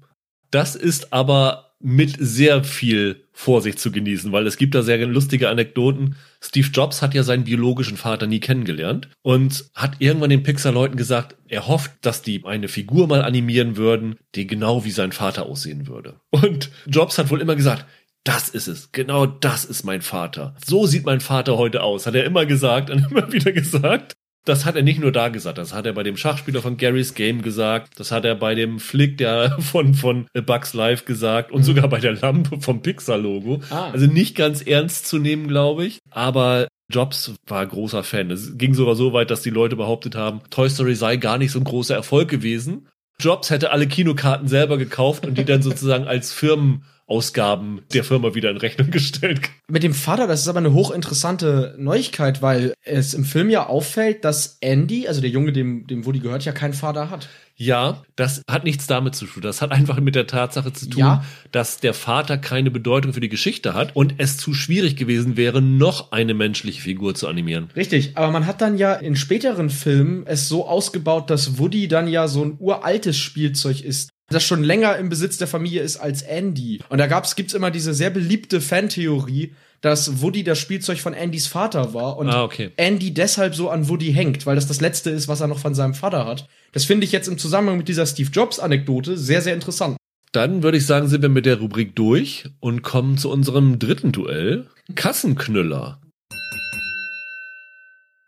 Das ist aber mit sehr viel Vorsicht zu genießen, weil es gibt da sehr lustige Anekdoten. Steve Jobs hat ja seinen biologischen Vater nie kennengelernt und hat irgendwann den Pixar-Leuten gesagt, er hofft, dass die eine Figur mal animieren würden, die genau wie sein Vater aussehen würde. Und Jobs hat wohl immer gesagt, das ist es. Genau das ist mein Vater. So sieht mein Vater heute aus, hat er immer gesagt und [laughs] immer wieder gesagt. Das hat er nicht nur da gesagt, das hat er bei dem Schachspieler von Gary's Game gesagt, das hat er bei dem Flick der [laughs] von, von Bugs Life gesagt und sogar bei der Lampe vom Pixar-Logo. Ah. Also nicht ganz ernst zu nehmen, glaube ich. Aber Jobs war großer Fan. Es ging sogar so weit, dass die Leute behauptet haben, Toy Story sei gar nicht so ein großer Erfolg gewesen. Jobs hätte alle Kinokarten selber gekauft und die dann [laughs] sozusagen als Firmenausgaben der Firma wieder in Rechnung [laughs] gestellt. Mit dem Vater, das ist aber eine hochinteressante Neuigkeit, weil es im Film ja auffällt, dass Andy, also der Junge, dem, dem Woody gehört, ja keinen Vater hat. Ja, das hat nichts damit zu tun. Das hat einfach mit der Tatsache zu tun, Ja. dass der Vater keine Bedeutung für die Geschichte hat und es zu schwierig gewesen wäre, noch eine menschliche Figur zu animieren. Richtig, aber man hat dann ja in späteren Filmen es so ausgebaut, dass Woody dann ja so ein uraltes Spielzeug ist, das schon länger im Besitz der Familie ist als Andy. Und da gab's gibt's immer diese sehr beliebte Fantheorie, dass Woody das Spielzeug von Andys Vater war und Ah, okay. Andy deshalb so an Woody hängt, weil das das letzte ist, was er noch von seinem Vater hat. Das finde ich jetzt im Zusammenhang mit dieser Steve Jobs Anekdote sehr sehr interessant. Dann würde ich sagen, sind wir mit der Rubrik durch und kommen zu unserem dritten Duell. Kassenknüller.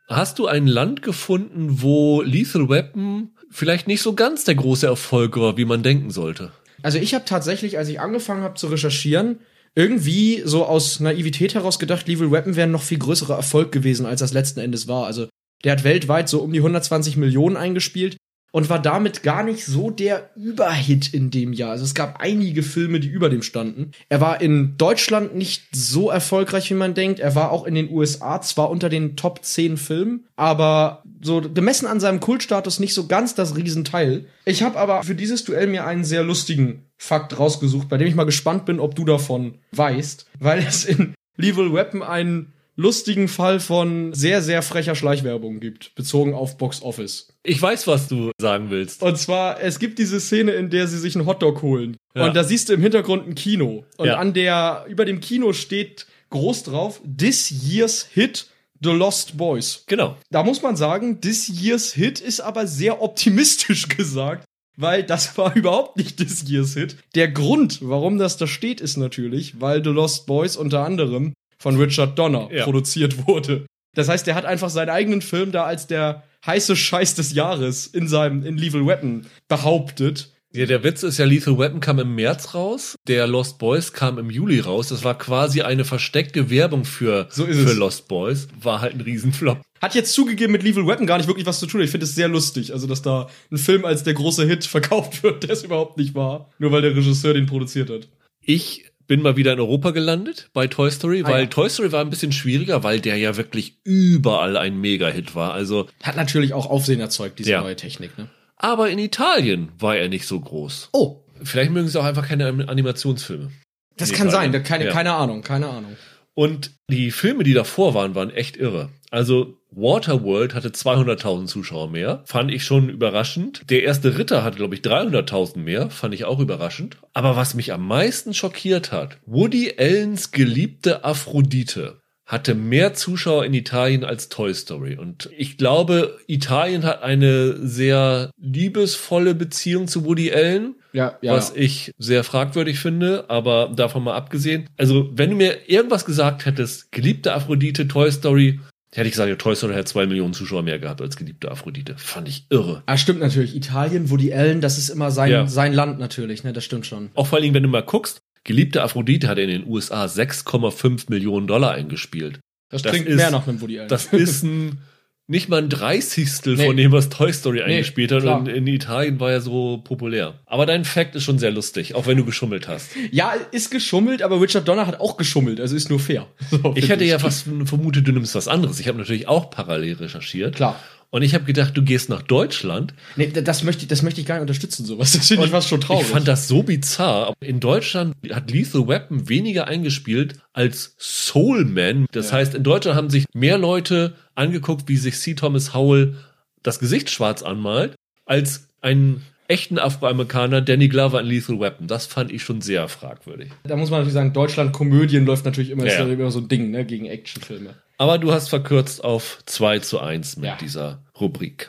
Hast du ein Land gefunden, wo Lethal Weapon vielleicht nicht so ganz der große Erfolg war, wie man denken sollte? Also ich habe tatsächlich, als ich angefangen habe zu recherchieren, irgendwie so aus Naivität heraus gedacht, Lethal Weapon wäre noch viel größerer Erfolg gewesen, als das letzten Endes war. Also der hat weltweit so um die 120 Millionen eingespielt und war damit gar nicht so der Überhit in dem Jahr. Also es gab einige Filme, die über dem standen. Er war in Deutschland nicht so erfolgreich, wie man denkt. Er war auch in den USA zwar unter den Top 10 Filmen, aber so gemessen an seinem Kultstatus nicht so ganz das Riesenteil. Ich habe aber für dieses Duell mir einen sehr lustigen Fakt rausgesucht, bei dem ich mal gespannt bin, ob du davon weißt, weil es in Lethal Weapon einen lustigen Fall von sehr, sehr frecher Schleichwerbung gibt, bezogen auf Box Office. Ich weiß, was du sagen willst. Und zwar, es gibt diese Szene, in der sie sich einen Hotdog holen. Ja. Und da siehst du im Hintergrund ein Kino. Und Ja. an der, über dem Kino steht groß drauf, This Year's Hit, The Lost Boys. Genau. Da muss man sagen, This Year's Hit ist aber sehr optimistisch [laughs] gesagt, weil das war überhaupt nicht This Year's Hit. Der Grund, warum das da steht, ist natürlich, weil The Lost Boys unter anderem von Richard Donner Ja. produziert wurde. Das heißt, er hat einfach seinen eigenen Film da als der heiße Scheiß des Jahres in seinem in Lethal Weapon behauptet. Ja, der Witz ist ja, Lethal Weapon kam im März raus, der Lost Boys kam im Juli raus. Das war quasi eine versteckte Werbung für, So ist für. Lost Boys. War halt ein Riesenflop. Hat jetzt zugegeben mit Lethal Weapon gar nicht wirklich was zu tun. Ich finde es sehr lustig, also dass da ein Film als der große Hit [laughs] verkauft wird, der es überhaupt nicht war, nur weil der Regisseur den produziert hat. Ich bin mal wieder in Europa gelandet bei Toy Story, Ah, weil ja. Toy Story war ein bisschen schwieriger, weil der ja wirklich überall ein Mega-Hit war. Also, Hat natürlich auch Aufsehen erzeugt, diese Ja. neue Technik, ne? aber in Italien war er nicht so groß. Oh, Vielleicht mögen sie auch einfach keine Animationsfilme. das In kann sein. Keine, Ja. keine Ahnung, keine Ahnung. Und die Filme, die davor waren, waren echt irre. Also Waterworld hatte 200.000 Zuschauer mehr, fand ich schon überraschend. Der erste Ritter hatte, glaube ich, 300.000 mehr, fand ich auch überraschend. Aber was mich am meisten schockiert hat, Woody Allens geliebte Aphrodite hatte mehr Zuschauer in Italien als Toy Story. Und ich glaube, Italien hat eine sehr liebesvolle Beziehung zu Woody Allen Ja, ja. was ich sehr fragwürdig finde, aber davon mal abgesehen. Also, wenn du mir irgendwas gesagt hättest, geliebte Aphrodite, Toy Story, hätte ich gesagt, Toy Story hat zwei Millionen Zuschauer mehr gehabt als geliebte Aphrodite. Fand ich irre. Ah, stimmt natürlich. Italien, Woody Allen, das ist immer sein, Ja. sein Land natürlich, ne? Das stimmt schon. Auch vor allen Dingen, wenn du mal guckst, geliebte Aphrodite hat in den USA 6,5 Millionen Dollar eingespielt. Das, Das klingt ist- mehr nach einem Woody Allen. Das ist ein, [laughs] nicht mal ein Dreißigstel Nee. von dem, was Toy Story eingespielt hat. klar. Und in Italien war er so populär. Aber dein Fact ist schon sehr lustig, auch wenn du geschummelt hast. ja, ist geschummelt, aber Richard Donner hat auch geschummelt, also ist nur fair. [laughs] So, Ich hätte ja fast vermutet, du nimmst was anderes. Ich habe natürlich auch parallel recherchiert. Klar. Und ich habe gedacht, du gehst nach Deutschland. Nee, das möchte ich, das möchte ich gar nicht unterstützen, sowas. Das finde ich fast schon traurig. Ich fand das so bizarr. In Deutschland hat Lethal Weapon weniger eingespielt als Soul Man. Das Ja. heißt, in Deutschland haben sich mehr Leute angeguckt, wie sich C. Thomas Howell das Gesicht schwarz anmalt, als einen echten Afroamerikaner Danny Glover in Lethal Weapon. Das fand ich schon sehr fragwürdig. da muss man natürlich sagen, Deutschland Komödien läuft natürlich immer, ja immer so ein Ding, ne, gegen Actionfilme. Aber du hast verkürzt auf 2 zu 1 mit Ja. dieser Rubrik.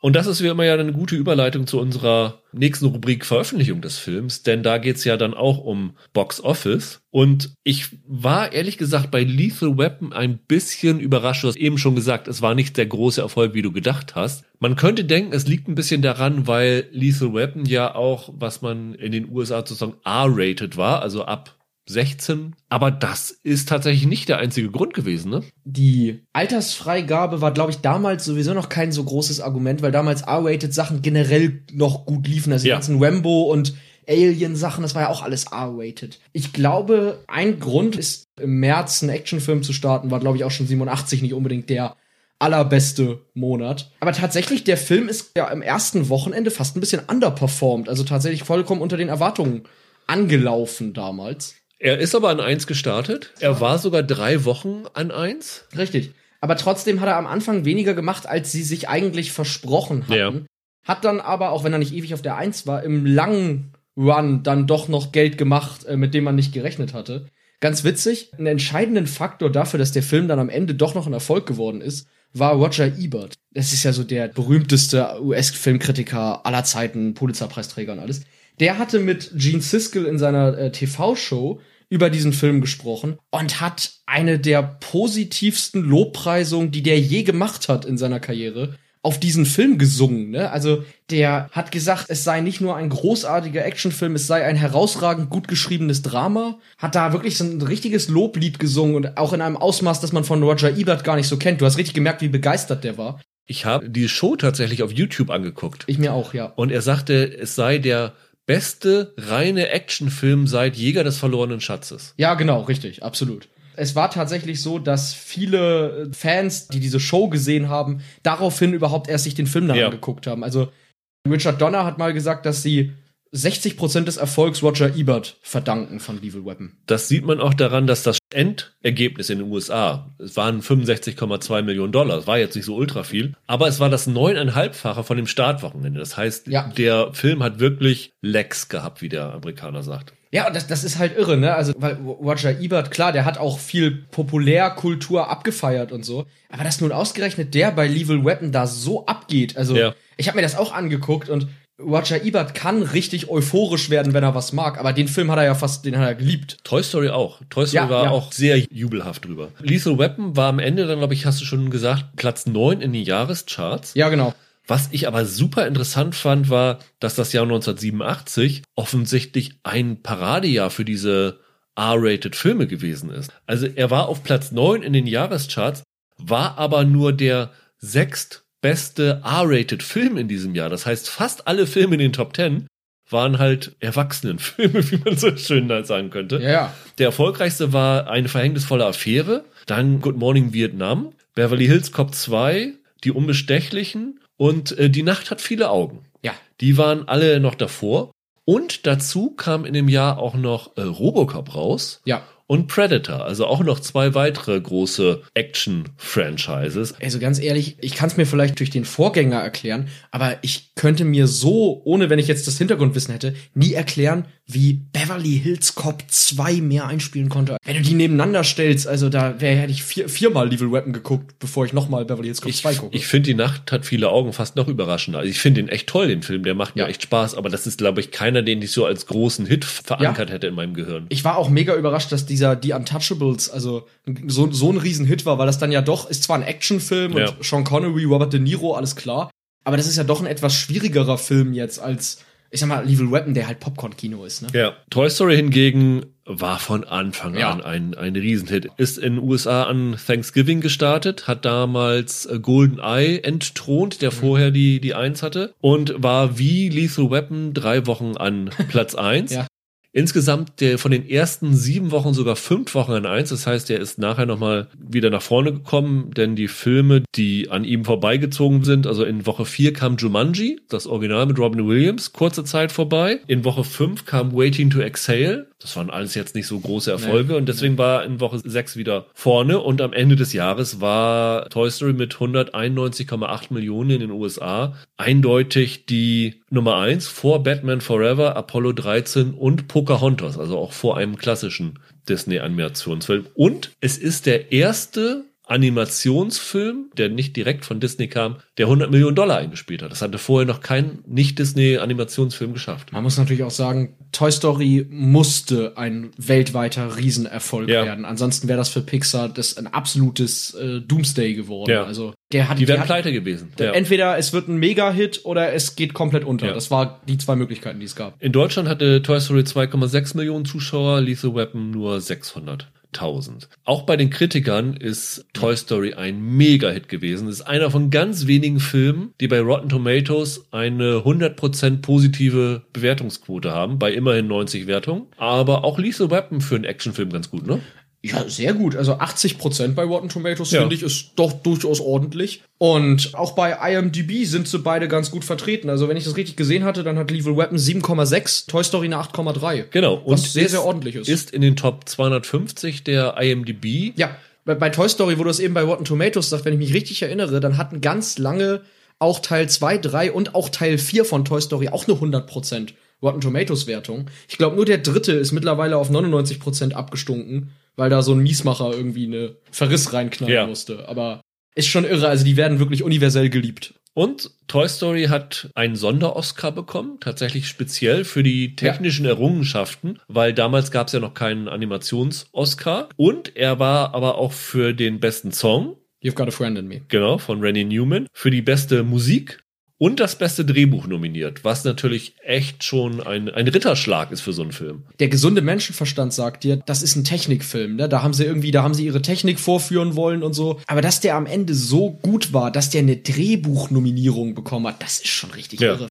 Und das ist wie immer ja eine gute Überleitung zu unserer nächsten Rubrik Veröffentlichung des Films, denn da geht's ja dann auch um Box Office. Und ich war ehrlich gesagt bei Lethal Weapon ein bisschen überrascht. Du hast eben schon gesagt, es war nicht der große Erfolg, wie du gedacht hast. Man könnte denken, es liegt ein bisschen daran, weil Lethal Weapon ja auch, was man in den USA sozusagen R-rated war, also ab 16. Aber das ist tatsächlich nicht der einzige Grund gewesen, ne? Die Altersfreigabe war, glaube ich, damals sowieso noch kein so großes Argument, weil damals R-rated Sachen generell noch gut liefen. Also die Ja. ganzen Rambo und Alien-Sachen, das war ja auch alles R-rated. Ich glaube, ein Grund ist, im März einen Actionfilm zu starten, war, glaube ich, auch schon 87 nicht unbedingt der allerbeste Monat. Aber tatsächlich, der Film ist ja im ersten Wochenende fast ein bisschen underperformed. Also tatsächlich vollkommen unter den Erwartungen angelaufen damals. Er ist aber an 1 gestartet. Er war sogar drei Wochen an 1. Richtig. Aber trotzdem hat er am Anfang weniger gemacht, als sie sich eigentlich versprochen hatten. Ja. Hat dann aber, auch wenn er nicht ewig auf der Eins war, im langen Run dann doch noch Geld gemacht, äh, mit dem man nicht gerechnet hatte. Ganz witzig, einen entscheidenden Faktor dafür, dass der Film dann am Ende doch noch ein Erfolg geworden ist, war Roger Ebert. Das ist ja so der berühmteste US-Filmkritiker aller Zeiten, Pulitzerpreisträger und alles. Der hatte mit Gene Siskel in seiner äh, TV-Show über diesen Film gesprochen und hat eine der positivsten Lobpreisungen, die der je gemacht hat in seiner Karriere, auf diesen Film gesungen. Ne? Also der hat gesagt, es sei nicht nur ein großartiger Actionfilm, es sei ein herausragend gut geschriebenes Drama. Hat da wirklich so ein richtiges Loblied gesungen und auch in einem Ausmaß, das man von Roger Ebert gar nicht so kennt. Du hast richtig gemerkt, wie begeistert der war. Ich habe die Show tatsächlich auf YouTube angeguckt. Ich mir auch, ja. Und er sagte, es sei der beste reine Actionfilm seit Jäger des verlorenen Schatzes. Ja, genau, richtig, absolut. Es war tatsächlich so, dass viele äh, Fans, die diese Show gesehen haben, daraufhin überhaupt erst sich den Film dann Ja. angeguckt haben. Also Richard Donner hat mal gesagt, dass sie 60% des Erfolgs Roger Ebert verdanken von Lethal Weapon. Das sieht man auch daran, dass das Endergebnis in den USA, es waren 65,2 Millionen Dollar, das war jetzt nicht so ultra viel, aber es war das neuneinhalbfache von dem Startwochenende. Das heißt, Ja. der Film hat wirklich Legs gehabt, wie der Amerikaner sagt. Ja, und das, das ist halt irre, ne? Also, weil Roger Ebert, klar, der hat auch viel Populärkultur abgefeiert und so. Aber dass nun ausgerechnet der bei Lethal Weapon da so abgeht, also Ja. ich habe mir das auch angeguckt und Roger Ebert kann richtig euphorisch werden, wenn er was mag, aber den Film hat er ja fast, den hat er geliebt. Toy Story auch. Toy Story Ja, war ja. auch sehr jubelhaft drüber. Lethal Weapon war am Ende dann, glaube ich, hast du schon gesagt, Platz 9 in den Jahrescharts. Ja, genau. Was ich aber super interessant fand, war, dass das Jahr 1987 offensichtlich ein Paradejahr für diese R-rated Filme gewesen ist. Also er war auf Platz 9 in den Jahrescharts, war aber nur der sechstbeste R-rated Film in diesem Jahr. Das heißt, fast alle Filme in den Top 10 waren halt Erwachsenenfilme, [laughs] wie man so schön sagen könnte. Ja, ja. Der erfolgreichste war eine verhängnisvolle Affäre, dann Good Morning Vietnam, Beverly Hills Cop 2, Die Unbestechlichen und äh, Die Nacht hat viele Augen. Ja. Die waren alle noch davor. Und dazu kam in dem Jahr auch noch äh, Robocop raus Ja. Und Predator, also auch noch zwei weitere große Action-Franchises. Also ganz ehrlich, ich kann es mir vielleicht durch den Vorgänger erklären, aber ich könnte mir so, ohne wenn ich jetzt das Hintergrundwissen hätte, nie erklären, wie Beverly Hills Cop 2 mehr einspielen konnte. Wenn du die nebeneinander stellst, also da wäre hätte ich vier, viermal Lethal Weapon geguckt, bevor ich nochmal Beverly Hills Cop Ich, 2 gucke. ich finde, die Nacht hat viele Augen fast noch überraschender. Also ich finde den echt toll, den Film. Der macht mir Ja. echt Spaß. Aber das ist, glaube ich, keiner, den ich so als großen Hit verankert hätte in meinem Gehirn. ich war auch mega überrascht, dass dieser The Untouchables, also so, so ein Riesenhit war, weil das dann ja doch, ist zwar ein Actionfilm Ja. und Sean Connery, Robert De Niro, alles klar, aber das ist ja doch ein etwas schwierigerer Film jetzt als, ich sag mal, Lethal Weapon, der halt Popcorn-Kino ist, ne? Ja. Toy Story hingegen war von Anfang Ja. an ein, ein Riesenhit. Ist in den USA an Thanksgiving gestartet, hat damals äh, Golden Eye entthront, Mhm. der vorher die, die Eins hatte und war wie Lethal Weapon drei Wochen an Platz [laughs] eins. Ja. Insgesamt der von den ersten sieben Wochen sogar fünf Wochen an eins. Das heißt, er ist nachher nochmal wieder nach vorne gekommen, denn die Filme, die an ihm vorbeigezogen sind, also in Woche vier kam Jumanji, das Original mit Robin Williams, kurze Zeit vorbei. In Woche fünf kam Waiting to Exhale. Das waren alles jetzt nicht so große Erfolge und deswegen war in Woche sechs wieder vorne und am Ende des Jahres war Toy Story mit 191,8 Millionen in den USA eindeutig die Nummer eins vor Batman Forever, Apollo 13 und Pocahontas, also auch vor einem klassischen Disney-Animationsfilm. Und es ist der erste Animationsfilm, der nicht direkt von Disney kam, der 100 Millionen Dollar eingespielt hat. Das hatte vorher noch kein Nicht-Disney-Animationsfilm geschafft. Man muss natürlich auch sagen, Toy Story musste ein weltweiter Riesenerfolg Ja. werden. Ansonsten wäre das für Pixar das ein absolutes äh, Doomsday geworden. Ja. Also der hat Die wären pleite gewesen. Ja. Entweder es wird ein Mega-Hit oder es geht komplett unter. Ja. Das war die zwei Möglichkeiten, die es gab. In Deutschland hatte Toy Story 2,6 Millionen Zuschauer, Lethal Weapon nur 600.000. Auch bei den Kritikern ist Toy Story ein Mega-Hit gewesen. Es ist einer von ganz wenigen Filmen, die bei Rotten Tomatoes eine 100% positive Bewertungsquote haben, bei immerhin 90 Wertungen. Aber auch Lethal Weapon für einen Actionfilm ganz gut, ne? Ja, sehr gut. Also 80% bei Rotten Tomatoes, Ja. finde ich, ist doch durchaus ordentlich. Und auch bei IMDb sind sie beide ganz gut vertreten. Also wenn ich das richtig gesehen hatte, dann hat Lethal Weapon 7,6, Toy Story eine 8,3. Genau. Was sehr, ist- sehr ordentlich ist. Ist in den Top 250 der IMDb. Ja, bei, bei Toy Story, wo du es eben bei Rotten Tomatoes sagst, wenn ich mich richtig erinnere, dann hatten ganz lange auch Teil 2, 3 und auch Teil 4 von Toy Story auch eine 100% Rotten Tomatoes Wertung. Ich glaube, nur der dritte ist mittlerweile auf 99% abgestunken, weil da so ein Miesmacher irgendwie eine Verriss reinknallen Ja. musste. Aber ist schon irre, also die werden wirklich universell geliebt. Und Toy Story hat einen Sonder-Oscar bekommen, tatsächlich speziell für die technischen Errungenschaften, weil damals gab es ja noch keinen Animations-Oscar. Und er war aber auch für den besten Song, You've got a friend in me. genau, von Randy Newman, für die beste Musik und das beste Drehbuch nominiert, was natürlich echt schon ein, ein Ritterschlag ist für so einen Film. Der gesunde Menschenverstand sagt dir, das ist ein Technikfilm, ne? Da haben sie irgendwie, da haben sie ihre Technik vorführen wollen und so. Aber dass der am Ende so gut war, dass der eine Drehbuchnominierung bekommen hat, das ist schon richtig Ja. irre.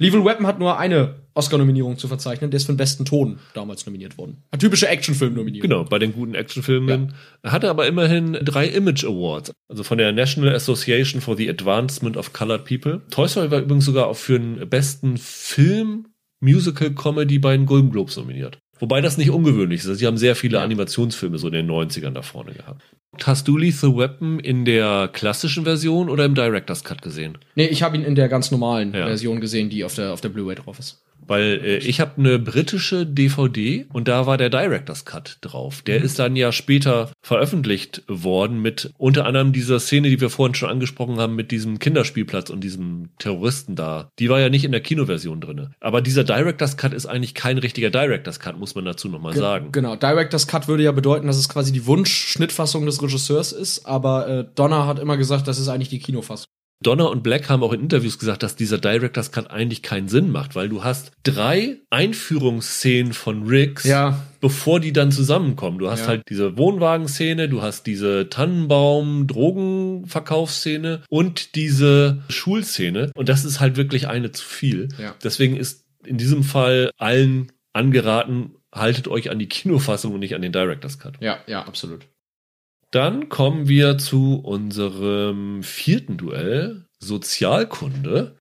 Lethal Weapon hat nur eine Oscar-Nominierung zu verzeichnen, der ist für den besten Ton damals nominiert worden. Eine typische Actionfilm-Nominierung. Genau, bei den guten Actionfilmen. Er hatte aber immerhin drei Image Awards, also von der National Association for the Advancement of Colored People. Toy Story war übrigens sogar auch für den besten Film Musical Comedy bei den Golden Globes nominiert. Wobei das nicht ungewöhnlich ist. Also, sie haben sehr viele Ja. Animationsfilme so in den 90ern da vorne gehabt. Hast du Lethal Weapon in der klassischen Version oder im Director's Cut gesehen? Nee, ich habe ihn in der ganz normalen Ja. Version gesehen, die auf der, auf der Blu-ray drauf ist. Weil äh, ich habe eine britische DVD und da war der Director's Cut drauf. Der ist dann ja später veröffentlicht worden mit unter anderem dieser Szene, die wir vorhin schon angesprochen haben, mit diesem Kinderspielplatz und diesem Terroristen da. Die war ja nicht in der Kinoversion drinne. Aber dieser Director's Cut ist eigentlich kein richtiger Director's Cut, muss man dazu nochmal Ge- sagen. Genau, Director's Cut würde ja bedeuten, dass es quasi die Wunschschnittfassung des Regisseurs ist, aber äh, Donner hat immer gesagt, das ist eigentlich die Kinofassung. Donner und Black haben auch in Interviews gesagt, dass dieser Director's Cut eigentlich keinen Sinn macht, weil du hast drei Einführungsszenen von Riggs, Ja. bevor die dann zusammenkommen. Du hast Ja. halt diese Wohnwagenszene, du hast diese Tannenbaum-Drogenverkaufsszene und diese Schulszene. Und das ist halt wirklich eine zu viel. Ja. Deswegen ist in diesem Fall allen angeraten, haltet euch an die Kinofassung und nicht an den Director's Cut. Ja, ja, absolut. Dann kommen wir zu unserem vierten Duell, Sozialkunde.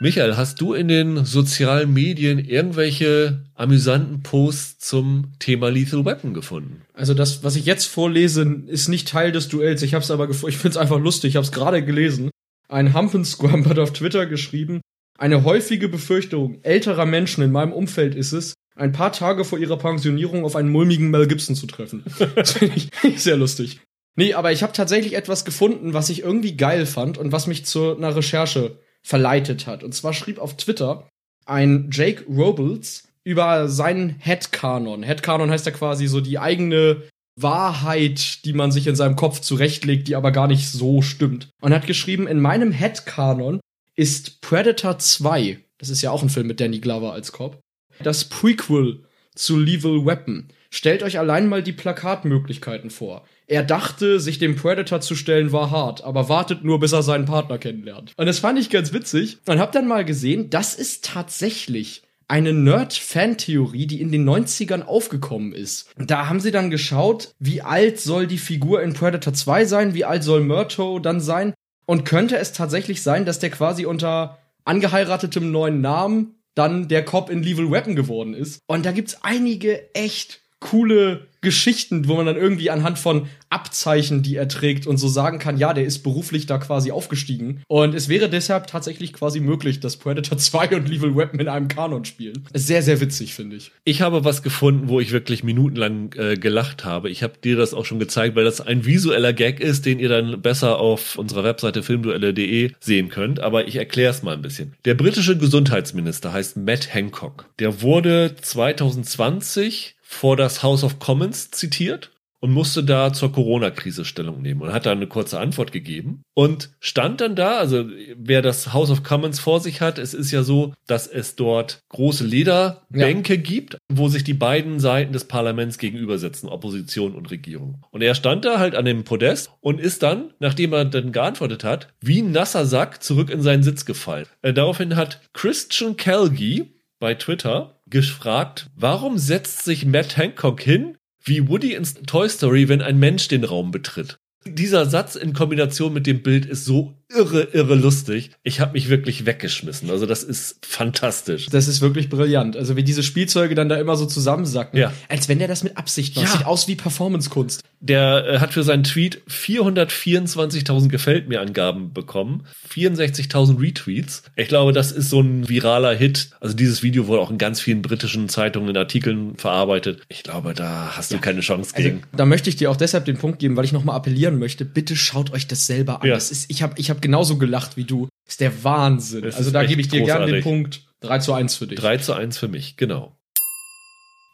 Michael, hast du in den sozialen Medien irgendwelche amüsanten Posts zum Thema Lethal Weapon gefunden? Also das, was ich jetzt vorlese, ist nicht Teil des Duells. Ich habe es aber, ich finde es einfach lustig. Ich habe es gerade gelesen. Ein Hampensquam hat auf Twitter geschrieben: Eine häufige Befürchtung älterer Menschen in meinem Umfeld ist es, ein paar Tage vor ihrer Pensionierung auf einen mulmigen Mel Gibson zu treffen. [laughs] [laughs] das finde ich sehr lustig. Nee, aber ich habe tatsächlich etwas gefunden, was ich irgendwie geil fand und was mich zu einer Recherche verleitet hat. Und zwar schrieb auf Twitter ein Jake Robles über seinen Headcanon. Headcanon heißt ja quasi so die eigene Wahrheit, die man sich in seinem Kopf zurechtlegt, die aber gar nicht so stimmt. Und hat geschrieben, in meinem Headcanon ist Predator 2, das ist ja auch ein Film mit Danny Glover als Cop, das Prequel zu Lethal Weapon. Stellt euch allein mal die Plakatmöglichkeiten vor. Er dachte, sich dem Predator zu stellen war hart, aber wartet nur, bis er seinen Partner kennenlernt. Und das fand ich ganz witzig und hab dann mal gesehen, das ist tatsächlich eine Nerd-Fan-Theorie, die in den 90ern aufgekommen ist. Da haben sie dann geschaut, wie alt soll die Figur in Predator 2 sein, wie alt soll Murto dann sein und könnte es tatsächlich sein, dass der quasi unter angeheiratetem neuen Namen dann der Cop in Lethal Weapon geworden ist. Und da gibt's einige echt coole Geschichten, wo man dann irgendwie anhand von Abzeichen, die er trägt und so sagen kann, ja, der ist beruflich da quasi aufgestiegen. Und es wäre deshalb tatsächlich quasi möglich, dass Predator [laughs] 2 und Lethal Weapon in einem Kanon spielen. Sehr, sehr witzig, finde ich. Ich habe was gefunden, wo ich wirklich minutenlang äh, gelacht habe. Ich habe dir das auch schon gezeigt, weil das ein visueller Gag ist, den ihr dann besser auf unserer Webseite filmduelle.de sehen könnt. Aber ich erkläre es mal ein bisschen. Der britische Gesundheitsminister heißt Matt Hancock. Der wurde 2020 vor das House of Commons zitiert und musste da zur Corona-Krise Stellung nehmen und hat da eine kurze Antwort gegeben und stand dann da, also wer das House of Commons vor sich hat, es ist ja so, dass es dort große Lederbänke ja. gibt, wo sich die beiden Seiten des Parlaments gegenübersetzen, Opposition und Regierung. Und er stand da halt an dem Podest und ist dann, nachdem er dann geantwortet hat, wie ein nasser Sack zurück in seinen Sitz gefallen. Äh, daraufhin hat Christian Kelgi bei Twitter gefragt, warum setzt sich Matt Hancock hin wie Woody in Toy Story, wenn ein Mensch den Raum betritt? Dieser Satz in Kombination mit dem Bild ist so irre, irre lustig. Ich habe mich wirklich weggeschmissen. Also das ist fantastisch. Das ist wirklich brillant. Also wie diese Spielzeuge dann da immer so zusammensacken. Ja. Als wenn der das mit Absicht macht. Ja. Sieht aus wie Performancekunst. Der äh, hat für seinen Tweet 424.000 Gefällt mir Angaben bekommen, 64.000 Retweets. Ich glaube, das ist so ein viraler Hit. Also dieses Video wurde auch in ganz vielen britischen Zeitungen in Artikeln verarbeitet. Ich glaube, da hast du ja. keine Chance also, gegen. Da möchte ich dir auch deshalb den Punkt geben, weil ich nochmal appellieren möchte. Bitte schaut euch das selber an. Ja. Das ist, ich habe ich hab genauso gelacht wie du. Ist der Wahnsinn. Das also da gebe ich dir gerne den. Punkt 3 zu 1 für dich. 3 zu 1 für mich, genau.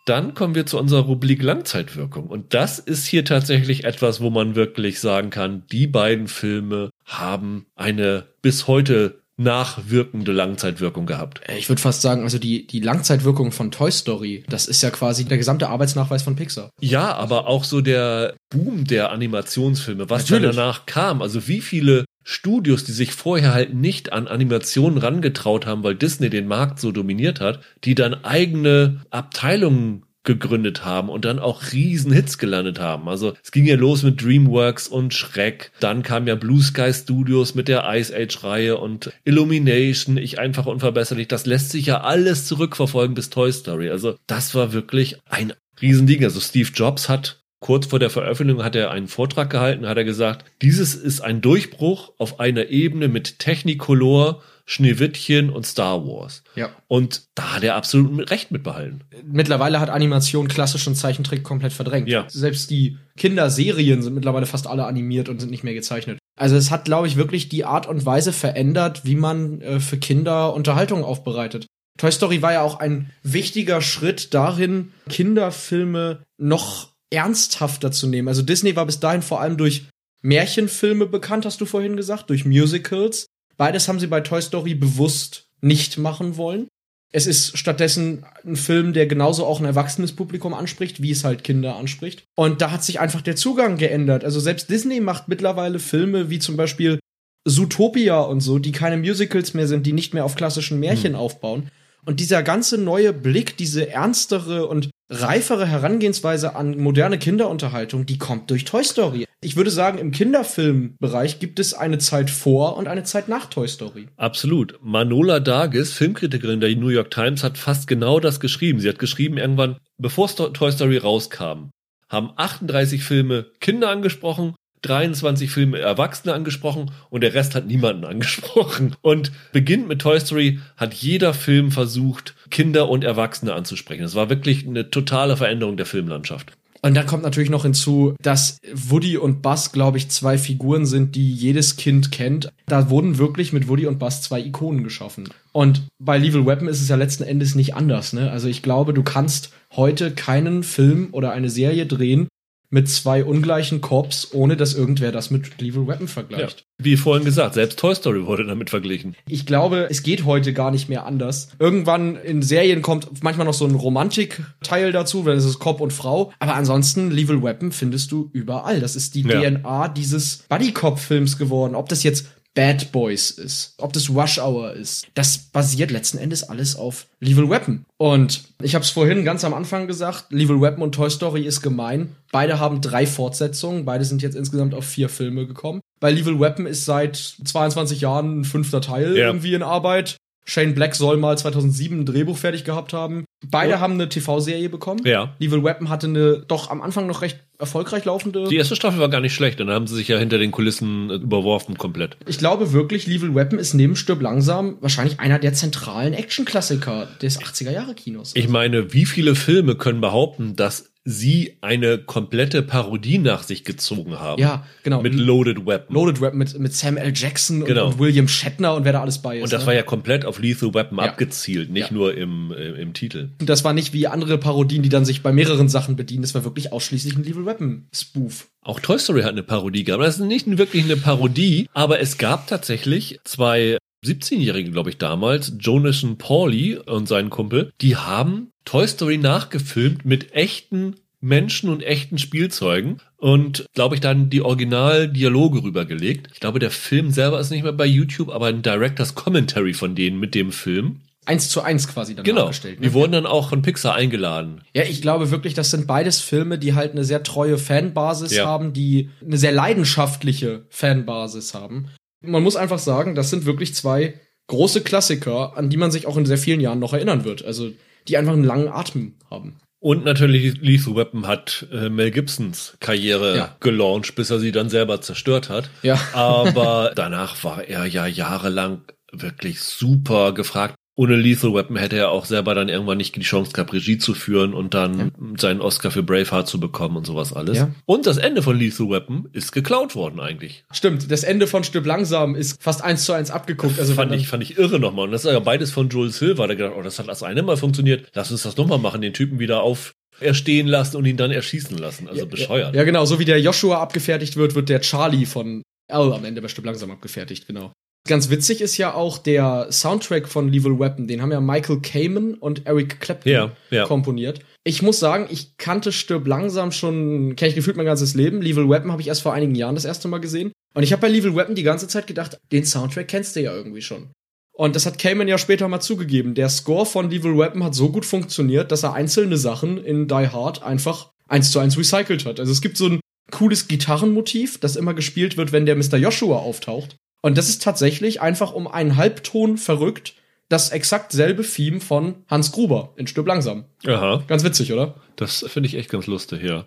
Dann kommen wir zu unserer Rubrik Langzeitwirkung. Und das ist hier tatsächlich etwas, wo man wirklich sagen kann, die beiden Filme haben eine bis heute nachwirkende Langzeitwirkung gehabt. Äh, Ich würde fast sagen, also die, die Langzeitwirkung von Toy Story, das ist ja quasi der gesamte Arbeitsnachweis von Pixar. Ja, aber auch so der Boom der Animationsfilme, was Natürlich. danach kam. Also wie viele Studios, die sich vorher halt nicht an Animationen rangetraut haben, weil Disney den Markt so dominiert hat, die dann eigene Abteilungen gegründet haben und dann auch riesen Hits gelandet haben. Also es ging ja los mit DreamWorks und Shrek, dann kam ja Blue Sky Studios mit der Ice Age Reihe und Illumination, ich einfach unverbesserlich. Das lässt sich ja alles zurückverfolgen bis Toy Story. Also das war wirklich ein Riesending. Also Steve Jobs hat kurz vor der Veröffentlichung hat er einen Vortrag gehalten, hat er gesagt, dieses ist ein Durchbruch auf einer Ebene mit Technicolor, Schneewittchen und Star Wars. Ja. Und da hat er absolut mit Recht mitbehalten. Mittlerweile hat Animation klassischen Zeichentrick komplett verdrängt. Ja. Selbst die Kinderserien sind mittlerweile fast alle animiert und sind nicht mehr gezeichnet. Also es hat, glaube ich, wirklich die Art und Weise verändert, wie man äh, für Kinder Unterhaltung aufbereitet. Toy Story war ja auch ein wichtiger Schritt darin, Kinderfilme noch ernsthafter zu nehmen. Also Disney war bis dahin vor allem durch Märchenfilme bekannt, hast du vorhin gesagt, durch Musicals. Beides haben sie bei Toy Story bewusst nicht machen wollen. Es ist stattdessen ein Film, der genauso auch ein erwachsenes Publikum anspricht, wie es halt Kinder anspricht. Und da hat sich einfach der Zugang geändert. Also selbst Disney macht mittlerweile Filme wie zum Beispiel Zootopia und so, die keine Musicals mehr sind, die nicht mehr auf klassischen Märchen Hm. aufbauen. Und dieser ganze neue Blick, diese ernstere und reifere Herangehensweise an moderne Kinderunterhaltung, die kommt durch Toy Story. Ich würde sagen, im Kinderfilmbereich gibt es eine Zeit vor und eine Zeit nach Toy Story. Absolut. Manola Dargis, Filmkritikerin der New York Times, hat fast genau das geschrieben. Sie hat geschrieben, irgendwann, bevor Toy Story rauskam, haben 38 Filme Kinder angesprochen, 23 Filme Erwachsene angesprochen und der Rest hat niemanden angesprochen. Und beginnt mit Toy Story hat jeder Film versucht, Kinder und Erwachsene anzusprechen. Es war wirklich eine totale Veränderung der Filmlandschaft. Und dann kommt natürlich noch hinzu, dass Woody und Buzz, glaube ich, zwei Figuren sind, die jedes Kind kennt. Da wurden wirklich mit Woody und Buzz zwei Ikonen geschaffen. Und bei Lethal Weapon ist es ja letzten Endes nicht anders. Ne? Also ich glaube, du kannst heute keinen Film oder eine Serie drehen mit zwei ungleichen Cops, ohne dass irgendwer das mit Lethal Weapon Ja. vergleicht. Wie vorhin gesagt, selbst Toy Story wurde damit verglichen. Ich glaube, es geht heute gar nicht mehr anders. Irgendwann in Serien kommt manchmal noch so ein Romantik-Teil dazu, weil es ist Cop und Frau. Aber ansonsten, Lethal Weapon findest du überall. Das ist die Ja. DNA dieses Buddy-Cop-Films geworden. Ob das jetzt Bad Boys ist, ob das Rush Hour ist. Das basiert letzten Endes alles auf Lethal Weapon. Und ich habe es vorhin ganz am Anfang gesagt, Lethal Weapon und Toy Story ist gemein. Beide haben drei Fortsetzungen, beide sind jetzt insgesamt auf vier Filme gekommen. Bei Lethal Weapon ist seit 22 Jahren ein fünfter Teil Ja. irgendwie in Arbeit. Shane Black soll mal 2007 ein Drehbuch fertig gehabt haben. Beide Ja. haben eine TV-Serie bekommen. Ja. Lethal Weapon hatte eine doch am Anfang noch recht erfolgreich laufende. Die erste Staffel war gar nicht schlecht und dann haben sie sich ja hinter den Kulissen äh, überworfen komplett. Ich glaube wirklich, Lethal Weapon ist neben Stirb langsam wahrscheinlich einer der zentralen Actionklassiker des 80er Jahre Kinos. Ich meine, wie viele Filme können behaupten, dass sie eine komplette Parodie nach sich gezogen haben? ja, genau. Mit Loaded Weapon. Loaded Weapon mit, mit Sam L. Jackson und, Genau. und William Shatner und wer da alles bei ist. und das ne? war ja komplett auf Lethal Weapon Ja. abgezielt, nicht Ja. nur im, äh, im Titel. Und das war nicht wie andere Parodien, die dann sich bei mehreren Sachen bedienen. Das war wirklich ausschließlich ein Lethal Weapon Spoof. Auch Toy Story hat eine Parodie gehabt. Das ist nicht wirklich eine Parodie, aber es gab tatsächlich zwei 17-Jährige, glaube ich, damals, Jonathan Pauly und sein Kumpel, die haben Toy Story nachgefilmt mit echten Menschen und echten Spielzeugen und, glaube ich, dann die Original-Dialoge rübergelegt. Ich glaube, der Film selber ist nicht mehr bei YouTube, aber ein Director's Commentary von denen mit dem Film. Eins zu eins quasi dann Genau. nachgestellt. ne? Die wurden dann auch von Pixar eingeladen. Ja, ich glaube wirklich, das sind beides Filme, die halt eine sehr treue Fanbasis Ja. haben, die eine sehr leidenschaftliche Fanbasis haben. Man muss einfach sagen, das sind wirklich zwei große Klassiker, an die man sich auch in sehr vielen Jahren noch erinnern wird. Also, die einfach einen langen Atem haben. Und natürlich Lethal Weapon hat äh, Mel Gibsons Karriere Ja. gelauncht, bis er sie dann selber zerstört hat. Ja. Aber [laughs] danach war er ja jahrelang wirklich super gefragt. Ohne Lethal Weapon hätte er auch selber dann irgendwann nicht die Chance gehabt, Regie zu führen und dann seinen Oscar für Braveheart zu bekommen und sowas alles. Ja. Und das Ende von Lethal Weapon ist geklaut worden eigentlich. Stimmt, das Ende von Stück langsam ist fast eins zu eins abgeguckt. Also fand ich, fand ich irre nochmal. Und das ist ja beides von Joel Silver. Der gedacht, oh, das hat das eine Mal funktioniert. Lass uns das nochmal machen, den Typen wieder auf erstehen lassen und ihn dann erschießen lassen. Also bescheuert. Ja, genau, so wie der Joshua abgefertigt wird, wird der Charlie von L am Ende bei Stück langsam abgefertigt, genau. Ganz witzig ist ja auch der Soundtrack von Lethal Weapon, den haben ja Michael Kamen und Eric Clapton Ja, ja. komponiert. Ich muss sagen, ich kannte Stirb langsam schon, kenne ich gefühlt mein ganzes Leben. Lethal Weapon habe ich erst vor einigen Jahren das erste Mal gesehen. Und ich habe bei Lethal Weapon die ganze Zeit gedacht, den Soundtrack kennst du ja irgendwie schon. Und das hat Kamen ja später mal zugegeben. Der Score von Lethal Weapon hat so gut funktioniert, dass er einzelne Sachen in Die Hard einfach eins zu eins recycelt hat. Also es gibt so ein cooles Gitarrenmotiv, das immer gespielt wird, wenn der Mr. Joshua auftaucht. Und das ist tatsächlich einfach um einen Halbton verrückt das exakt selbe Theme von Hans Gruber in Stirb langsam. Aha. Ganz witzig, oder? Das finde ich echt ganz lustig, ja.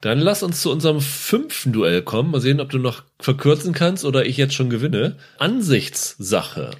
Dann lass uns zu unserem fünften Duell kommen. Mal sehen, ob du noch verkürzen kannst oder ich jetzt schon gewinne. Ansichtssache.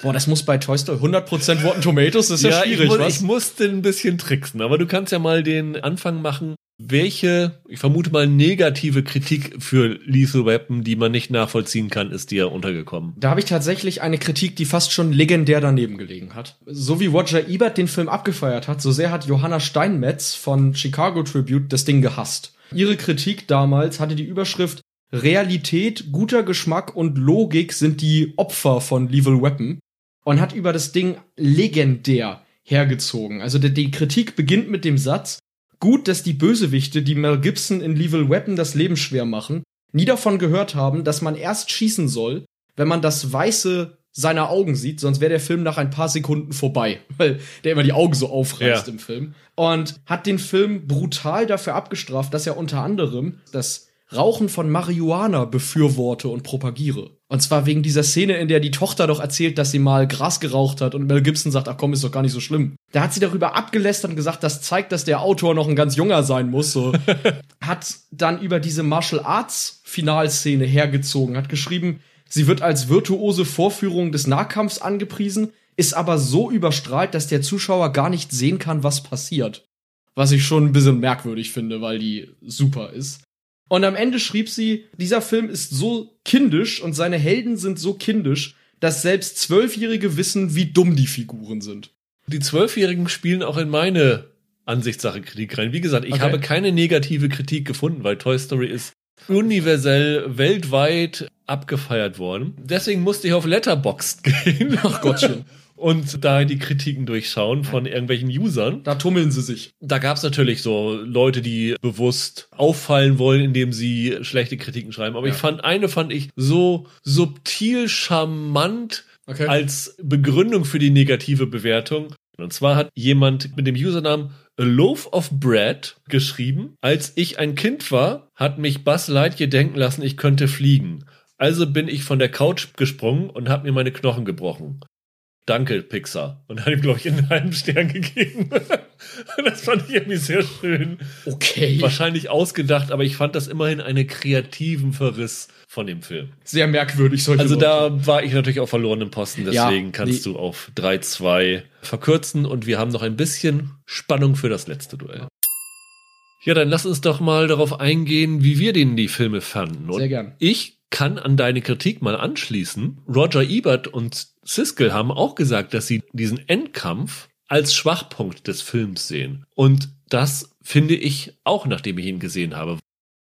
Boah, das muss bei Toy Story 100% Rotten Tomatoes, das ist ja, schwierig, ich, mu- was? ich musste ein bisschen tricksen, aber du kannst ja mal den Anfang machen. Welche, ich vermute mal, negative Kritik für Lethal Weapon, die man nicht nachvollziehen kann, ist dir untergekommen? Da habe ich tatsächlich eine Kritik, die fast schon legendär daneben gelegen hat. So wie Roger Ebert den Film abgefeiert hat, so sehr hat Johanna Steinmetz von Chicago Tribute das Ding gehasst. Ihre Kritik damals hatte die Überschrift Realität, guter Geschmack und Logik sind die Opfer von Lethal Weapon und hat über das Ding legendär hergezogen. Also die, die Kritik beginnt mit dem Satz, gut, dass die Bösewichte, die Mel Gibson in Lethal Weapon das Leben schwer machen, nie davon gehört haben, dass man erst schießen soll, wenn man das Weiße seiner Augen sieht, sonst wäre der Film nach ein paar Sekunden vorbei, [laughs] weil der immer die Augen so aufreißt Ja. im Film. Und hat den Film brutal dafür abgestraft, dass er unter anderem das Rauchen von Marihuana befürworte und propagiere. Und zwar wegen dieser Szene, in der die Tochter doch erzählt, dass sie mal Gras geraucht hat und Mel Gibson sagt, ach komm, ist doch gar nicht so schlimm. Da hat sie darüber abgelästert und gesagt, das zeigt, dass der Autor noch ein ganz junger sein muss. So. [laughs] hat dann über diese Martial Arts Finalszene hergezogen, hat geschrieben, sie wird als virtuose Vorführung des Nahkampfs angepriesen, ist aber so überstrahlt, dass der Zuschauer gar nicht sehen kann, was passiert. Was ich schon ein bisschen merkwürdig finde, weil die super ist. Und am Ende schrieb sie, dieser Film ist so kindisch und seine Helden sind so kindisch, dass selbst Zwölfjährige wissen, wie dumm die Figuren sind. Die Zwölfjährigen spielen auch in meine Ansichtssache Kritik rein. Wie gesagt, ich Okay. habe keine negative Kritik gefunden, weil Toy Story ist universell weltweit abgefeiert worden. Deswegen musste ich auf Letterboxd [laughs] gehen. Ach Gottchen. Und da die Kritiken durchschauen von irgendwelchen Usern. Da tummeln sie sich. Da gab es natürlich so Leute, die bewusst auffallen wollen, indem sie schlechte Kritiken schreiben. Aber Ja. ich fand, eine fand ich so subtil charmant Okay. als Begründung für die negative Bewertung. Und zwar hat jemand mit dem Usernamen A Loaf of Bread geschrieben, als ich ein Kind war, hat mich Buzz Lightyear denken lassen, ich könnte fliegen. Also bin ich von der Couch gesprungen und habe mir meine Knochen gebrochen. Danke, Pixar. Und hat ihm, glaube ich, einen halben Stern gegeben. [laughs] das fand ich irgendwie sehr schön. Okay. Wahrscheinlich ausgedacht, aber ich fand das immerhin einen kreativen Verriss von dem Film. Sehr merkwürdig, solche Also Leute. da war ich natürlich auf verlorenen Posten, Ja, deswegen kannst nee. du auf 3-2 verkürzen und wir haben noch ein bisschen Spannung für das letzte Duell. Ja, dann lass uns doch mal darauf eingehen, wie wir denn die Filme fanden. Und Sehr gern. ich kann an deine Kritik mal anschließen. Roger Ebert und Siskel haben auch gesagt, dass sie diesen Endkampf als Schwachpunkt des Films sehen. Und das finde ich auch, nachdem ich ihn gesehen habe.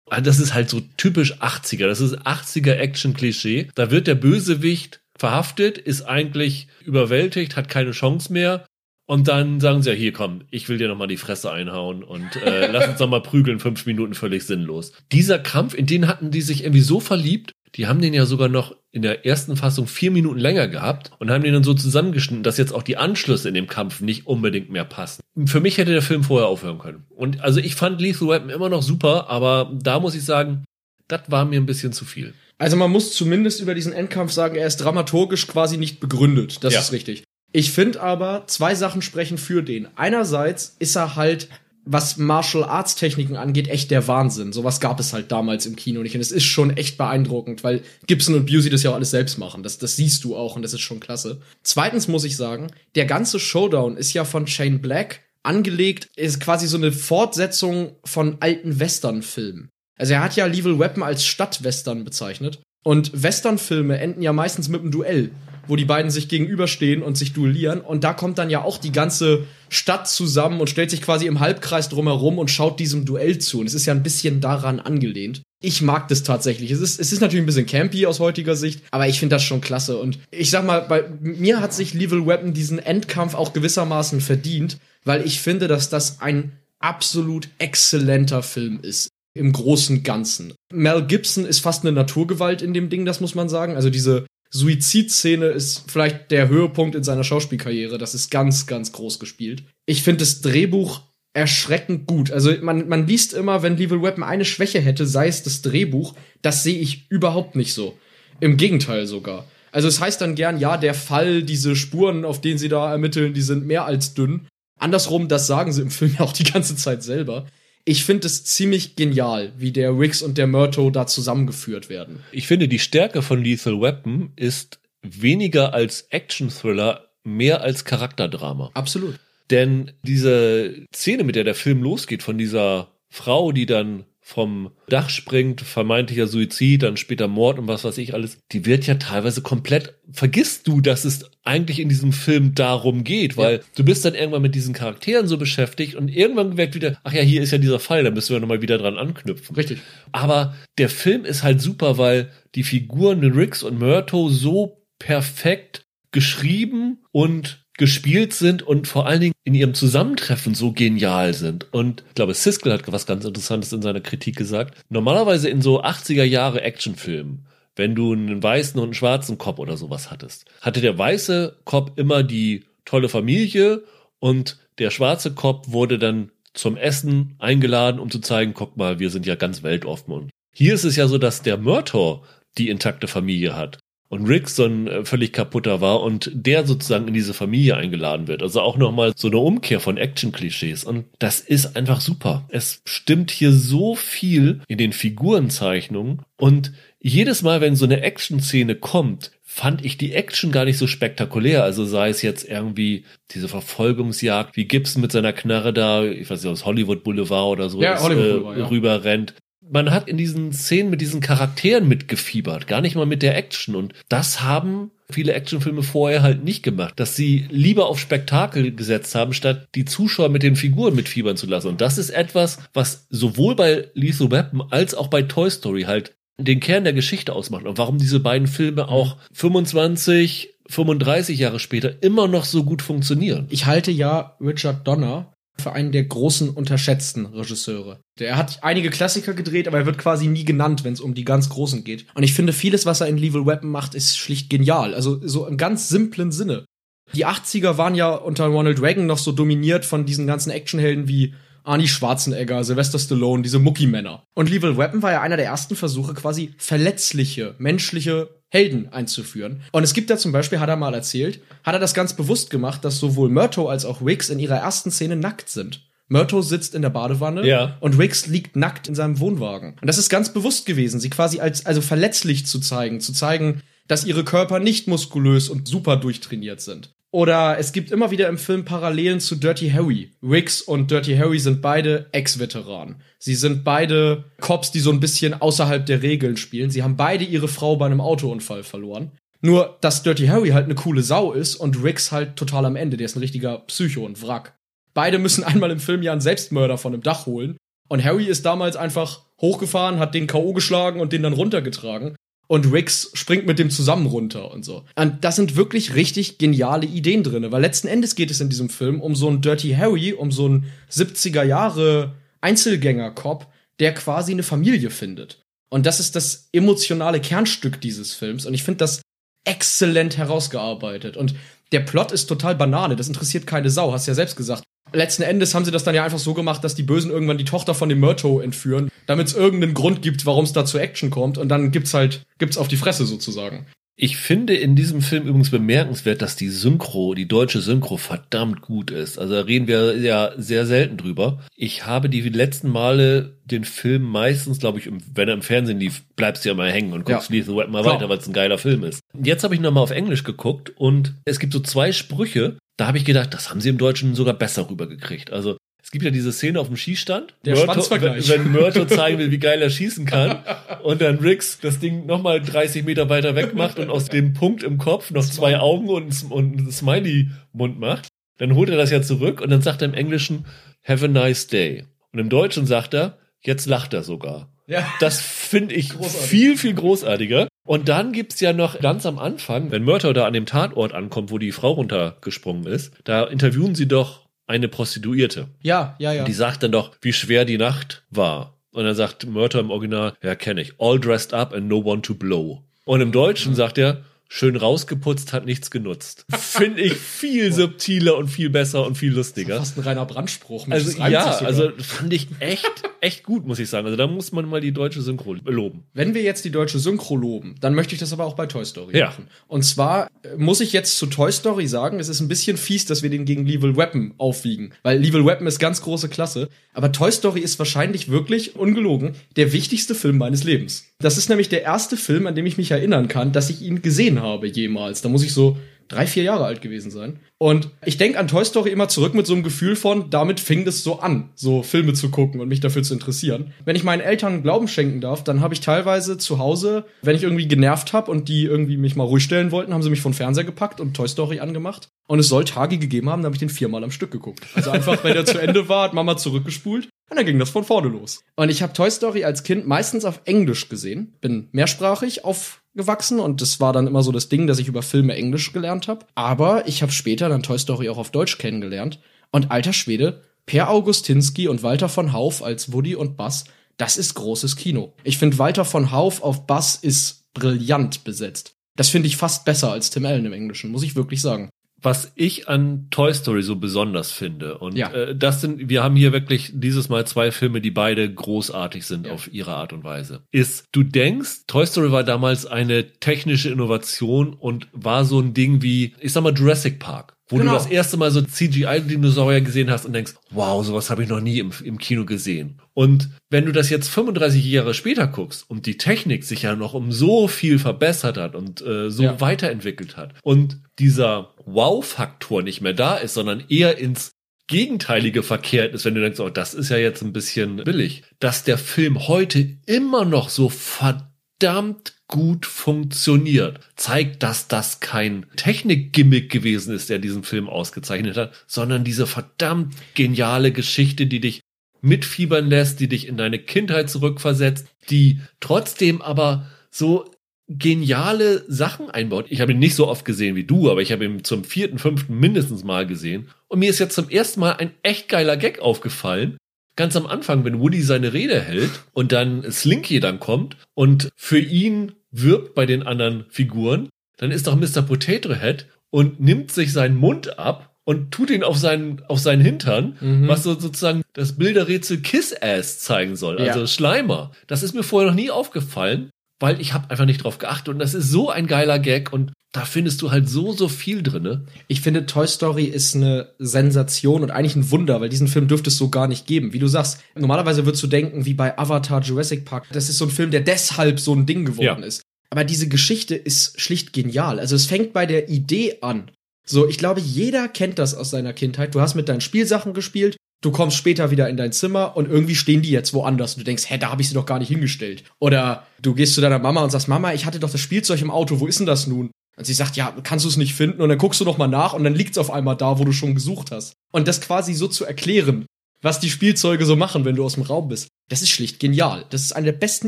Ah, Das ist halt so typisch 80er. Das ist 80er Action-Klischee. Da wird der Bösewicht verhaftet, ist eigentlich überwältigt, hat keine Chance mehr. Und dann sagen sie ja, hier komm, ich will dir nochmal die Fresse einhauen und äh, lass uns nochmal prügeln, fünf Minuten völlig sinnlos. Dieser Kampf, in den hatten die sich irgendwie so verliebt, die haben den ja sogar noch in der ersten Fassung vier Minuten länger gehabt und haben den dann so zusammengeschnitten, dass jetzt auch die Anschlüsse in dem Kampf nicht unbedingt mehr passen. Für mich hätte der Film vorher aufhören können. Und also ich fand Lethal Weapon immer noch super, aber da muss ich sagen, das war mir ein bisschen zu viel. Also man muss zumindest über diesen Endkampf sagen, er ist dramaturgisch quasi nicht begründet. Das Ja. ist richtig. Ich finde aber, zwei Sachen sprechen für den. Einerseits ist er halt, was Martial Arts Techniken angeht, echt der Wahnsinn. Sowas gab es halt damals im Kino nicht. Und es ist schon echt beeindruckend, weil Gibson und Busey das ja auch alles selbst machen. Das, das siehst du auch und das ist schon klasse. Zweitens muss ich sagen, der ganze Showdown ist ja von Shane Black angelegt, ist quasi so eine Fortsetzung von alten Western-Filmen. Also er hat ja Lethal Weapon als Stadtwestern bezeichnet. Und Westernfilme enden ja meistens mit einem Duell, wo die beiden sich gegenüberstehen und sich duellieren. Und da kommt dann ja auch die ganze Stadt zusammen und stellt sich quasi im Halbkreis drumherum und schaut diesem Duell zu. Und es ist ja ein bisschen daran angelehnt. Ich mag das tatsächlich. Es ist, es ist natürlich ein bisschen campy aus heutiger Sicht, aber ich finde das schon klasse. Und ich sag mal, bei mir hat sich Lethal Weapon diesen Endkampf auch gewissermaßen verdient, weil ich finde, dass das ein absolut exzellenter Film ist im großen Ganzen. Mel Gibson ist fast eine Naturgewalt in dem Ding, das muss man sagen. Also diese Suizidszene ist vielleicht der Höhepunkt in seiner Schauspielkarriere. Das ist ganz, ganz groß gespielt. Ich finde das Drehbuch erschreckend gut. Also man, man liest immer, wenn Lethal Weapon eine Schwäche hätte, sei es das Drehbuch. Das sehe ich überhaupt nicht so. Im Gegenteil sogar. Also es heißt dann gern, ja, der Fall, diese Spuren, auf denen sie da ermitteln, die sind mehr als dünn. Andersrum, das sagen sie im Film ja auch die ganze Zeit selber. Ich finde es ziemlich genial, wie der Riggs und der Murto da zusammengeführt werden. Ich finde, die Stärke von Lethal Weapon ist weniger als Action-Thriller, mehr als Charakterdrama. Absolut. Denn diese Szene, mit der der Film losgeht, von dieser Frau, die dann vom Dach springt, vermeintlicher Suizid, dann später Mord und was weiß ich alles, die wird ja teilweise komplett, vergisst du, dass es eigentlich in diesem Film darum geht, weil Ja. du bist dann irgendwann mit diesen Charakteren so beschäftigt und irgendwann wird wieder, ach ja, hier ist ja dieser Fall, da müssen wir nochmal wieder dran anknüpfen. Richtig. Aber der Film ist halt super, weil die Figuren Riggs und Murto so perfekt geschrieben und gespielt sind und vor allen Dingen in ihrem Zusammentreffen so genial sind. Und ich glaube, Siskel hat was ganz Interessantes in seiner Kritik gesagt. Normalerweise in so 80er Jahre Actionfilmen, wenn du einen weißen und einen schwarzen Cop oder sowas hattest, hatte der weiße Cop immer die tolle Familie und der schwarze Cop wurde dann zum Essen eingeladen, um zu zeigen, guck mal, wir sind ja ganz weltoffen. Und hier ist es ja so, dass der Murtaugh die intakte Familie hat und Rick so ein äh, völlig kaputter war und der sozusagen in diese Familie eingeladen wird. Also auch nochmal so eine Umkehr von Action-Klischees. Und das ist einfach super. Es stimmt hier so viel in den Figurenzeichnungen und jedes Mal, wenn so eine Action-Szene kommt, fand ich die Action gar nicht so spektakulär. Also sei es jetzt irgendwie diese Verfolgungsjagd, wie Gibson mit seiner Knarre da, ich weiß nicht, aus Hollywood Boulevard oder so Ja, ist, äh, Boulevard, ja. rüber rennt. Man hat in diesen Szenen mit diesen Charakteren mitgefiebert, gar nicht mal mit der Action. Und das haben viele Actionfilme vorher halt nicht gemacht, dass sie lieber auf Spektakel gesetzt haben, statt die Zuschauer mit den Figuren mitfiebern zu lassen. Und das ist etwas, was sowohl bei Lethal Weapon als auch bei Toy Story halt den Kern der Geschichte ausmacht und warum diese beiden Filme auch 25, 35 Jahre später immer noch so gut funktionieren. Ich halte ja Richard Donner für einen der großen unterschätzten Regisseure. Der hat einige Klassiker gedreht, aber er wird quasi nie genannt, wenn es um die ganz großen geht. Und ich finde, vieles, was er in Lethal Weapon macht, ist schlicht genial. Also so im ganz simplen Sinne. Die 80er waren ja unter Ronald Reagan noch so dominiert von diesen ganzen Actionhelden wie Arnie Schwarzenegger, Sylvester Stallone, diese Muckimänner. Und Lethal Weapon war ja einer der ersten Versuche, quasi verletzliche, menschliche Helden einzuführen. Und es gibt da zum Beispiel, hat er mal erzählt, hat er das ganz bewusst gemacht, dass sowohl Murtaugh als auch Riggs in ihrer ersten Szene nackt sind. Murtaugh sitzt in der Badewanne Ja. und Riggs liegt nackt in seinem Wohnwagen. Und das ist ganz bewusst gewesen, sie quasi als also verletzlich zu zeigen, zu zeigen, dass ihre Körper nicht muskulös und super durchtrainiert sind. Oder es gibt immer wieder im Film Parallelen zu Dirty Harry. Riggs und Dirty Harry sind beide Ex-Veteranen. Sie sind beide Cops, die so ein bisschen außerhalb der Regeln spielen. Sie haben beide ihre Frau bei einem Autounfall verloren. Nur, dass Dirty Harry halt eine coole Sau ist und Riggs halt total am Ende. Der ist ein richtiger Psycho und Wrack. Beide müssen [laughs] einmal im Film ja einen Selbstmörder von einem Dach holen. Und Harry ist damals einfach hochgefahren, hat den K.O. geschlagen und den dann runtergetragen. Und Riggs springt mit dem zusammen runter und so. Und das sind wirklich richtig geniale Ideen drinne, weil letzten Endes geht es in diesem Film um so einen Dirty Harry, um so einen 70er Jahre Einzelgänger-Cop, der quasi eine Familie findet. Und das ist das emotionale Kernstück dieses Films. Und ich finde das exzellent herausgearbeitet. Und der Plot ist total Banane. Das interessiert keine Sau. Hast ja selbst gesagt. Letzten Endes haben sie das dann ja einfach so gemacht, dass die Bösen irgendwann die Tochter von dem Murtaugh entführen, damit es irgendeinen Grund gibt, warum es da zu Action kommt. Und dann gibt's halt, gibt's auf die Fresse sozusagen. Ich finde in diesem Film übrigens bemerkenswert, dass die Synchro, die deutsche Synchro verdammt gut ist. Also da reden wir ja sehr selten drüber. Ich habe die letzten Male den Film meistens, glaube ich, wenn er im Fernsehen lief, bleibst du ja mal hängen und guckst Ja. Lethal Weapon mal Klar. weiter, weil es ein geiler Film ist. Jetzt habe ich nochmal auf Englisch geguckt und es gibt so zwei Sprüche, da habe ich gedacht, das haben sie im Deutschen sogar besser rübergekriegt. Also es gibt ja diese Szene auf dem Schießstand, Der Schwanzvergleich. wenn Murtaugh zeigen will, wie geil er schießen kann und dann Riggs das Ding nochmal 30 Meter weiter weg macht und aus dem Punkt im Kopf noch zwei Augen und, und ein Smiley-Mund macht. Dann holt er das ja zurück und dann sagt er im Englischen, have a nice day. Und im Deutschen sagt er, jetzt lacht er sogar. Ja. Das finde ich Großartig. viel, viel großartiger. Und dann gibt's ja noch ganz am Anfang, wenn Murtaugh da an dem Tatort ankommt, wo die Frau runtergesprungen ist, da interviewen sie doch eine Prostituierte. Ja, ja, ja. Die sagt dann doch, wie schwer die Nacht war. Und dann sagt Murtaugh im Original, ja, kenne ich. All dressed up and no one to blow. Und im Deutschen sagt er, schön rausgeputzt, hat nichts genutzt. Finde ich viel subtiler und viel besser und viel lustiger. Fast ein reiner Brandspruch. Mensch, Also das ja, also fand ich echt, echt gut, muss ich sagen. Also da muss man mal die deutsche Synchro loben. Wenn wir jetzt die deutsche Synchro loben, dann möchte ich das aber auch bei Toy Story Ja. machen. Und zwar äh, muss ich jetzt zu Toy Story sagen, es ist ein bisschen fies, dass wir den gegen Lethal Weapon aufwiegen. Weil Lethal Weapon ist ganz große Klasse. Aber Toy Story ist wahrscheinlich wirklich, ungelogen, der wichtigste Film meines Lebens. Das ist nämlich der erste Film, an dem ich mich erinnern kann, dass ich ihn gesehen habe jemals. Da muss ich so drei, vier Jahre alt gewesen sein. Und ich denke an Toy Story immer zurück mit so einem Gefühl von, damit fing das so an, so Filme zu gucken und mich dafür zu interessieren. Wenn ich meinen Eltern Glauben schenken darf, dann habe ich teilweise zu Hause, wenn ich irgendwie genervt habe und die irgendwie mich mal ruhig stellen wollten, haben sie mich vom Fernseher gepackt und Toy Story angemacht. Und es soll Tage gegeben haben, da habe ich den viermal am Stück geguckt. Also einfach, wenn er zu Ende war, hat Mama zurückgespult und dann ging das von vorne los. Und ich habe Toy Story als Kind meistens auf Englisch gesehen, bin mehrsprachig auf gewachsen und das war dann immer so das Ding, dass ich über Filme Englisch gelernt habe. Aber ich habe später dann Toy Story auch auf Deutsch kennengelernt. Und alter Schwede, Per Augustinski und Walter von Hauf als Woody und Buzz, das ist großes Kino. Ich finde, Walter von Hauf auf Buzz ist brillant besetzt. Das finde ich fast besser als Tim Allen im Englischen, muss ich wirklich sagen was ich an Toy Story so besonders finde. Und Ja. äh, das sind, wir haben hier wirklich dieses Mal zwei Filme, die beide großartig sind Ja. auf ihre Art und Weise. Ist, du denkst, Toy Story war damals eine technische Innovation und war so ein Ding wie, ich sag mal, Jurassic Park. Wo Genau. du das erste Mal so CGI-Dinosaurier gesehen hast und denkst, wow, sowas habe ich noch nie im, im Kino gesehen. Und wenn du das jetzt 35 Jahre später guckst und die Technik sich ja noch um so viel verbessert hat und äh, so Ja. weiterentwickelt hat und dieser Wow-Faktor nicht mehr da ist, sondern eher ins Gegenteilige verkehrt ist, wenn du denkst, oh, das ist ja jetzt ein bisschen billig, dass der Film heute immer noch so verdammt gut funktioniert, zeigt, dass das kein Technikgimmick gewesen ist, der diesen Film ausgezeichnet hat, sondern diese verdammt geniale Geschichte, die dich mitfiebern lässt, die dich in deine Kindheit zurückversetzt, die trotzdem aber so geniale Sachen einbaut. Ich habe ihn nicht so oft gesehen wie du, aber ich habe ihn zum vierten, fünften mindestens mal gesehen. Und mir ist jetzt zum ersten Mal ein echt geiler Gag aufgefallen. Ganz am Anfang, wenn Woody seine Rede hält und dann Slinky dann kommt und für ihn wirbt bei den anderen Figuren, dann ist doch Mr. Potato Head und nimmt sich seinen Mund ab und tut ihn auf seinen, auf seinen Hintern, Mhm. was so sozusagen das Bilderrätsel Kiss-Ass zeigen soll, also Ja. Schleimer. Das ist mir vorher noch nie aufgefallen, weil ich habe einfach nicht drauf geachtet und das ist so ein geiler Gag und da findest du halt so, so viel drinne. Ich finde, Toy Story ist eine Sensation und eigentlich ein Wunder, weil diesen Film dürfte es so gar nicht geben. Wie du sagst, normalerweise würdest du denken, wie bei Avatar Jurassic Park, das ist so ein Film, der deshalb so ein Ding geworden Ja. ist. Aber diese Geschichte ist schlicht genial. Also es fängt bei der Idee an. So, ich glaube, jeder kennt das aus seiner Kindheit. Du hast mit deinen Spielsachen gespielt, du kommst später wieder in dein Zimmer und irgendwie stehen die jetzt woanders. Und du denkst, hä, da habe ich sie doch gar nicht hingestellt. Oder du gehst zu deiner Mama und sagst, Mama, ich hatte doch das Spielzeug im Auto, wo ist denn das nun? Und sie sagt, ja, kannst du es nicht finden? Und dann guckst du noch mal nach und dann liegt's auf einmal da, wo du schon gesucht hast. Und das quasi so zu erklären, was die Spielzeuge so machen, wenn du aus dem Raum bist, das ist schlicht genial. Das ist eine der besten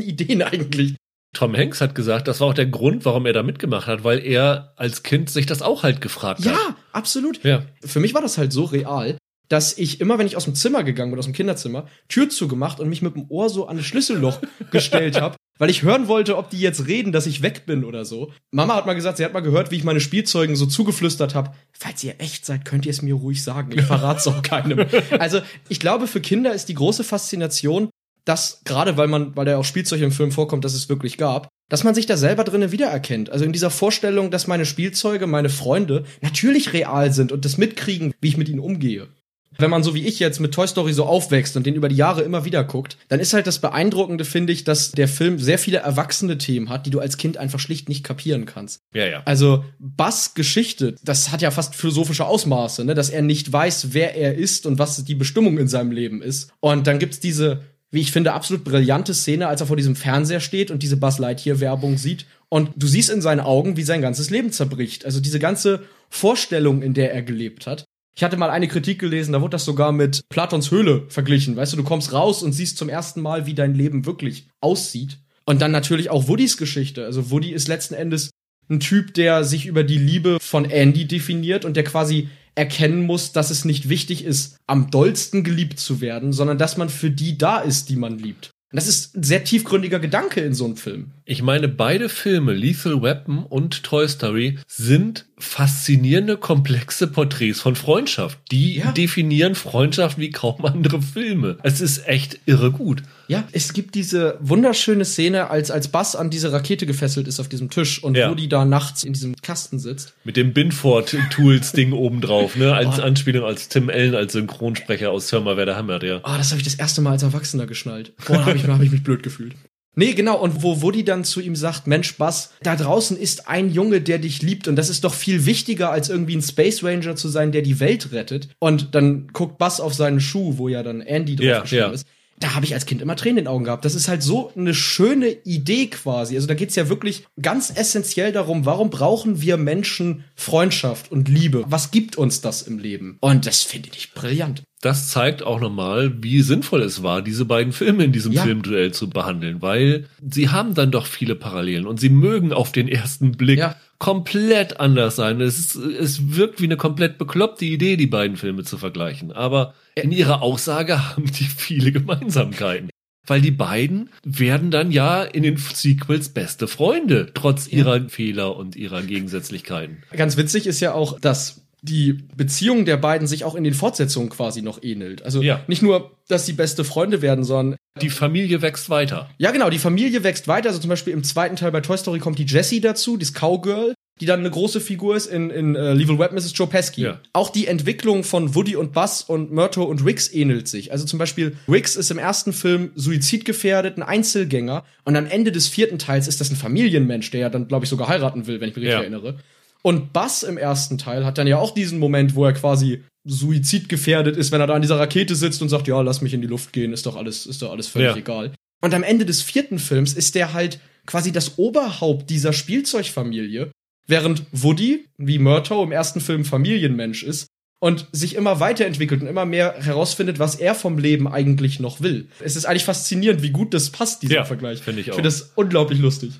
Ideen [laughs] eigentlich. Tom Hanks hat gesagt, das war auch der Grund, warum er da mitgemacht hat, weil er als Kind sich das auch halt gefragt hat. Ja, absolut. Ja. Für mich war das halt so real, dass ich immer, wenn ich aus dem Zimmer gegangen bin, aus dem Kinderzimmer, Tür zugemacht und mich mit dem Ohr so an das Schlüsselloch [laughs] gestellt habe, weil ich hören wollte, ob die jetzt reden, dass ich weg bin oder so. Mama hat mal gesagt, sie hat mal gehört, wie ich meine Spielzeugen so zugeflüstert habe. Falls ihr echt seid, könnt ihr es mir ruhig sagen. Ich verrat's auch keinem. [laughs] Also, ich glaube, für Kinder ist die große Faszination, dass gerade weil man, weil da auch Spielzeug im Film vorkommt, dass es wirklich gab, dass man sich da selber drinnen wiedererkennt. Also in dieser Vorstellung, dass meine Spielzeuge, meine Freunde natürlich real sind und das mitkriegen, wie ich mit ihnen umgehe. Wenn man so wie ich jetzt mit Toy Story so aufwächst und den über die Jahre immer wieder guckt, dann ist halt das Beeindruckende, finde ich, dass der Film sehr viele erwachsene Themen hat, die du als Kind einfach schlicht nicht kapieren kannst. Ja, ja. Also Bass Geschichte, das hat ja fast philosophische Ausmaße, ne? dass er nicht weiß, wer er ist und was die Bestimmung in seinem Leben ist. Und dann gibt's diese, wie ich finde, absolut brillante Szene, als er vor diesem Fernseher steht und diese Buzz Lightyear Werbung sieht. Und du siehst in seinen Augen, wie sein ganzes Leben zerbricht. Also diese ganze Vorstellung, in der er gelebt hat. Ich hatte mal eine Kritik gelesen, da wurde das sogar mit Platons Höhle verglichen. Weißt du, du kommst raus und siehst zum ersten Mal, wie dein Leben wirklich aussieht. Und dann natürlich auch Woodys Geschichte. Also Woody ist letzten Endes ein Typ, der sich über die Liebe von Andy definiert und der quasi erkennen muss, dass es nicht wichtig ist, am dollsten geliebt zu werden, sondern dass man für die da ist, die man liebt. Und das ist ein sehr tiefgründiger Gedanke in so einem Film. Ich meine, beide Filme, Lethal Weapon und Toy Story, sind faszinierende, komplexe Porträts von Freundschaft. Die Ja. definieren Freundschaft wie kaum andere Filme. Es ist echt irre gut. Ja, es gibt diese wunderschöne Szene, als, als Bass an diese Rakete gefesselt ist auf diesem Tisch und Ja. Woody da nachts in diesem Kasten sitzt. Mit dem Binford-Tools-Ding [laughs] obendrauf, ne? Als Anspielung als Tim Allen als Synchronsprecher aus Hör mal, wer da Hammer, der. Ah, das habe ich das erste Mal als Erwachsener geschnallt. Boah, da habe ich, hab ich mich blöd gefühlt. Nee, genau, und wo Woody dann zu ihm sagt, Mensch, Bass, da draußen ist ein Junge, der dich liebt und das ist doch viel wichtiger, als irgendwie ein Space Ranger zu sein, der die Welt rettet. Und dann guckt Bass auf seinen Schuh, wo ja dann Andy drauf Ja, ja. ist. Da habe ich als Kind immer Tränen in den Augen gehabt. Das ist halt so eine schöne Idee quasi. Also da geht's ja wirklich ganz essentiell darum, warum brauchen wir Menschen Freundschaft und Liebe? Was gibt uns das im Leben? Und das finde ich brillant. Das zeigt auch nochmal, wie sinnvoll es war, diese beiden Filme in diesem Ja. Filmduell zu behandeln, weil sie haben dann doch viele Parallelen und sie mögen auf den ersten Blick Ja. komplett anders sein. Es, es wirkt wie eine komplett bekloppte Idee, die beiden Filme zu vergleichen. Aber in ihrer Aussage haben die viele Gemeinsamkeiten. Weil die beiden werden dann ja in den Sequels beste Freunde, trotz ihrer Fehler und ihrer Gegensätzlichkeiten. Ganz witzig ist ja auch, dass die Beziehung der beiden sich auch in den Fortsetzungen quasi noch ähnelt. Also Ja. nicht nur, dass sie beste Freunde werden, sondern Die Familie wächst weiter. ja genau, die Familie wächst weiter. Also zum Beispiel im zweiten Teil bei Toy Story kommt die Jessie dazu, das Cowgirl, die dann eine große Figur ist in, in äh, Lethal Weapon ist Joe Pesci. Ja. Auch die Entwicklung von Woody und Buzz und Myrto und Riggs ähnelt sich. Also zum Beispiel Riggs ist im ersten Film suizidgefährdet, ein Einzelgänger und am Ende des vierten Teils ist das ein Familienmensch, der ja dann, glaube ich, sogar heiraten will, wenn ich mich richtig Ja. erinnere. Und Buzz im ersten Teil hat dann ja auch diesen Moment, wo er quasi suizidgefährdet ist, wenn er da an dieser Rakete sitzt und sagt, ja, lass mich in die Luft gehen, ist doch alles, ist doch alles völlig Ja. egal. Und am Ende des vierten Films ist der halt quasi das Oberhaupt dieser Spielzeugfamilie, während Woody, wie Murtaugh im ersten Film Familienmensch ist und sich immer weiterentwickelt und immer mehr herausfindet, was er vom Leben eigentlich noch will. Es ist eigentlich faszinierend, wie gut das passt, dieser Ja, Vergleich. finde ich Ich auch. finde das unglaublich lustig.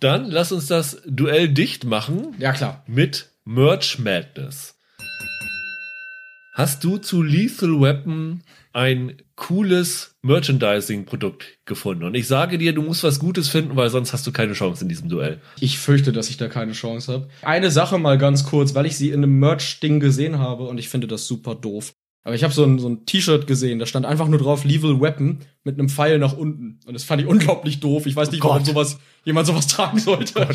Dann lass uns das Duell dicht machen Ja, klar. mit Merch Madness. Hast du zu Lethal Weapon ein cooles Merchandising-Produkt gefunden? Und ich sage dir, du musst was Gutes finden, weil sonst hast du keine Chance in diesem Duell. Ich fürchte, dass ich da keine Chance habe. Eine Sache mal ganz kurz, weil ich sie in einem Merch-Ding gesehen habe und ich finde das super doof. Aber ich habe so ein, so ein T-Shirt gesehen, da stand einfach nur drauf Lethal Weapon mit einem Pfeil nach unten. Und das fand ich unglaublich doof. Ich weiß nicht, warum Gott. sowas, jemand sowas [laughs] tragen sollte.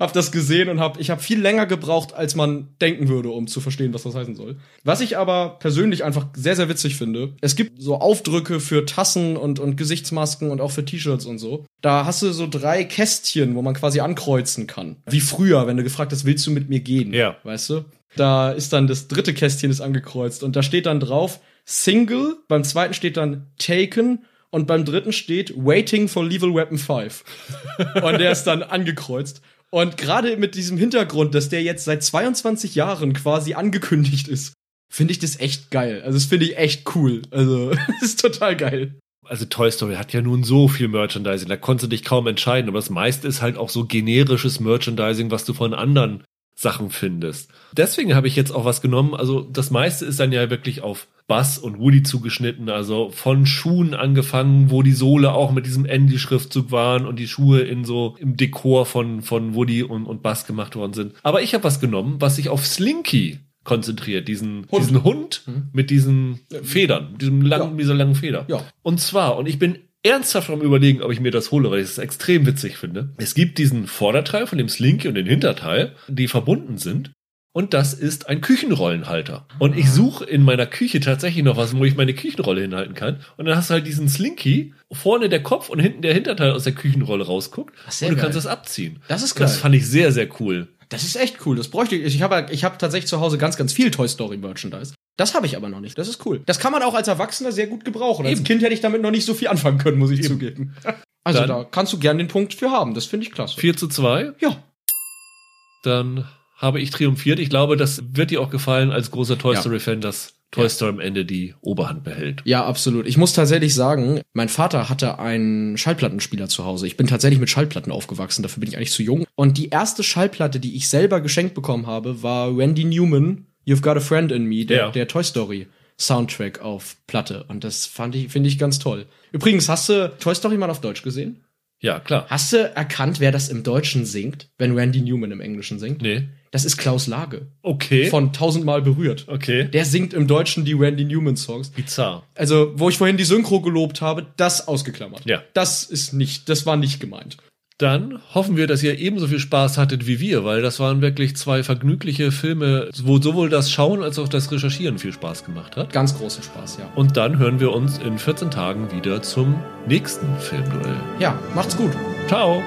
hab das gesehen und hab, ich habe viel länger gebraucht, als man denken würde, um zu verstehen, was das heißen soll. Was ich aber persönlich einfach sehr, sehr witzig finde, es gibt so Aufdrücke für Tassen und, und Gesichtsmasken und auch für T-Shirts und so. Da hast du so drei Kästchen, wo man quasi ankreuzen kann. Wie früher, wenn du gefragt hast, willst du mit mir gehen? Ja. Weißt du? Da ist dann das dritte Kästchen ist angekreuzt und da steht dann drauf Single, beim zweiten steht dann Taken und beim dritten steht Waiting for Lethal Weapon 5. [laughs] und der ist dann angekreuzt. Und gerade mit diesem Hintergrund, dass der jetzt seit 22 Jahren quasi angekündigt ist, finde ich das echt geil. Also das finde ich echt cool. Also [laughs] das ist total geil. Also Toy Story hat ja nun so viel Merchandising, da konntest du dich kaum entscheiden, aber das meiste ist halt auch so generisches Merchandising, was du von anderen Sachen findest. Deswegen habe ich jetzt auch was genommen, also das meiste ist dann ja wirklich auf Buzz und Woody zugeschnitten, also von Schuhen angefangen, wo die Sohle auch mit diesem Andy-Schriftzug waren und die Schuhe in so im Dekor von, von Woody und, und Buzz gemacht worden sind. Aber ich habe was genommen, was sich auf Slinky konzentriert, diesen Hund. diesen Hund Mhm. mit diesen Federn, diesem langen, Ja. dieser langen Feder. Ja. Und zwar, und ich bin ernsthaft am überlegen, ob ich mir das hole, weil ich es extrem witzig finde. Es gibt diesen Vorderteil von dem Slinky und den Hinterteil, die verbunden sind. Und das ist ein Küchenrollenhalter. Und ich suche in meiner Küche tatsächlich noch was, wo ich meine Küchenrolle hinhalten kann. Und dann hast du halt diesen Slinky, vorne der Kopf und hinten der Hinterteil aus der Küchenrolle rausguckt. Ach, und du geil. kannst das abziehen. Das ist Das geil. fand ich sehr, sehr cool. Das ist echt cool. Das bräuchte ich. Ich habe ich hab tatsächlich zu Hause ganz, ganz viel Toy Story Merchandise. Das habe ich aber noch nicht. Das ist cool. Das kann man auch als Erwachsener sehr gut gebrauchen. Als Eben. Kind hätte ich damit noch nicht so viel anfangen können, muss ich zugeben. [laughs] Also Dann- da kannst du gern den Punkt für haben. Das finde ich klasse. 4 zu 2. Ja. Dann habe ich triumphiert. Ich glaube, das wird dir auch gefallen als großer Toy Ja. Story-Fan, dass Toy Story am Ende die Oberhand behält. Ja, absolut. Ich muss tatsächlich sagen, mein Vater hatte einen Schallplattenspieler zu Hause. Ich bin tatsächlich mit Schallplatten aufgewachsen, dafür bin ich eigentlich zu jung. Und die erste Schallplatte, die ich selber geschenkt bekommen habe, war Randy Newman, You've Got a Friend in Me, der, Ja. der Toy Story Soundtrack auf Platte. Und das fand ich, finde ich ganz toll. Übrigens, hast du Toy Story mal auf Deutsch gesehen? Ja, klar. Hast du erkannt, wer das im Deutschen singt, wenn Randy Newman im Englischen singt? Nee. Das ist Klaus Lage. Okay. Von tausendmal berührt. okay. Der singt im Deutschen die Randy Newman Songs. Bizarr. Also, wo ich vorhin die Synchro gelobt habe, das ausgeklammert. Ja. Das ist nicht, das war nicht gemeint. Dann hoffen wir, dass ihr ebenso viel Spaß hattet wie wir, weil das waren wirklich zwei vergnügliche Filme, wo sowohl das Schauen als auch das Recherchieren viel Spaß gemacht hat. Ganz großen Spaß, ja. Und dann hören wir uns in 14 Tagen wieder zum nächsten Filmduell. Ja, macht's gut. Ciao!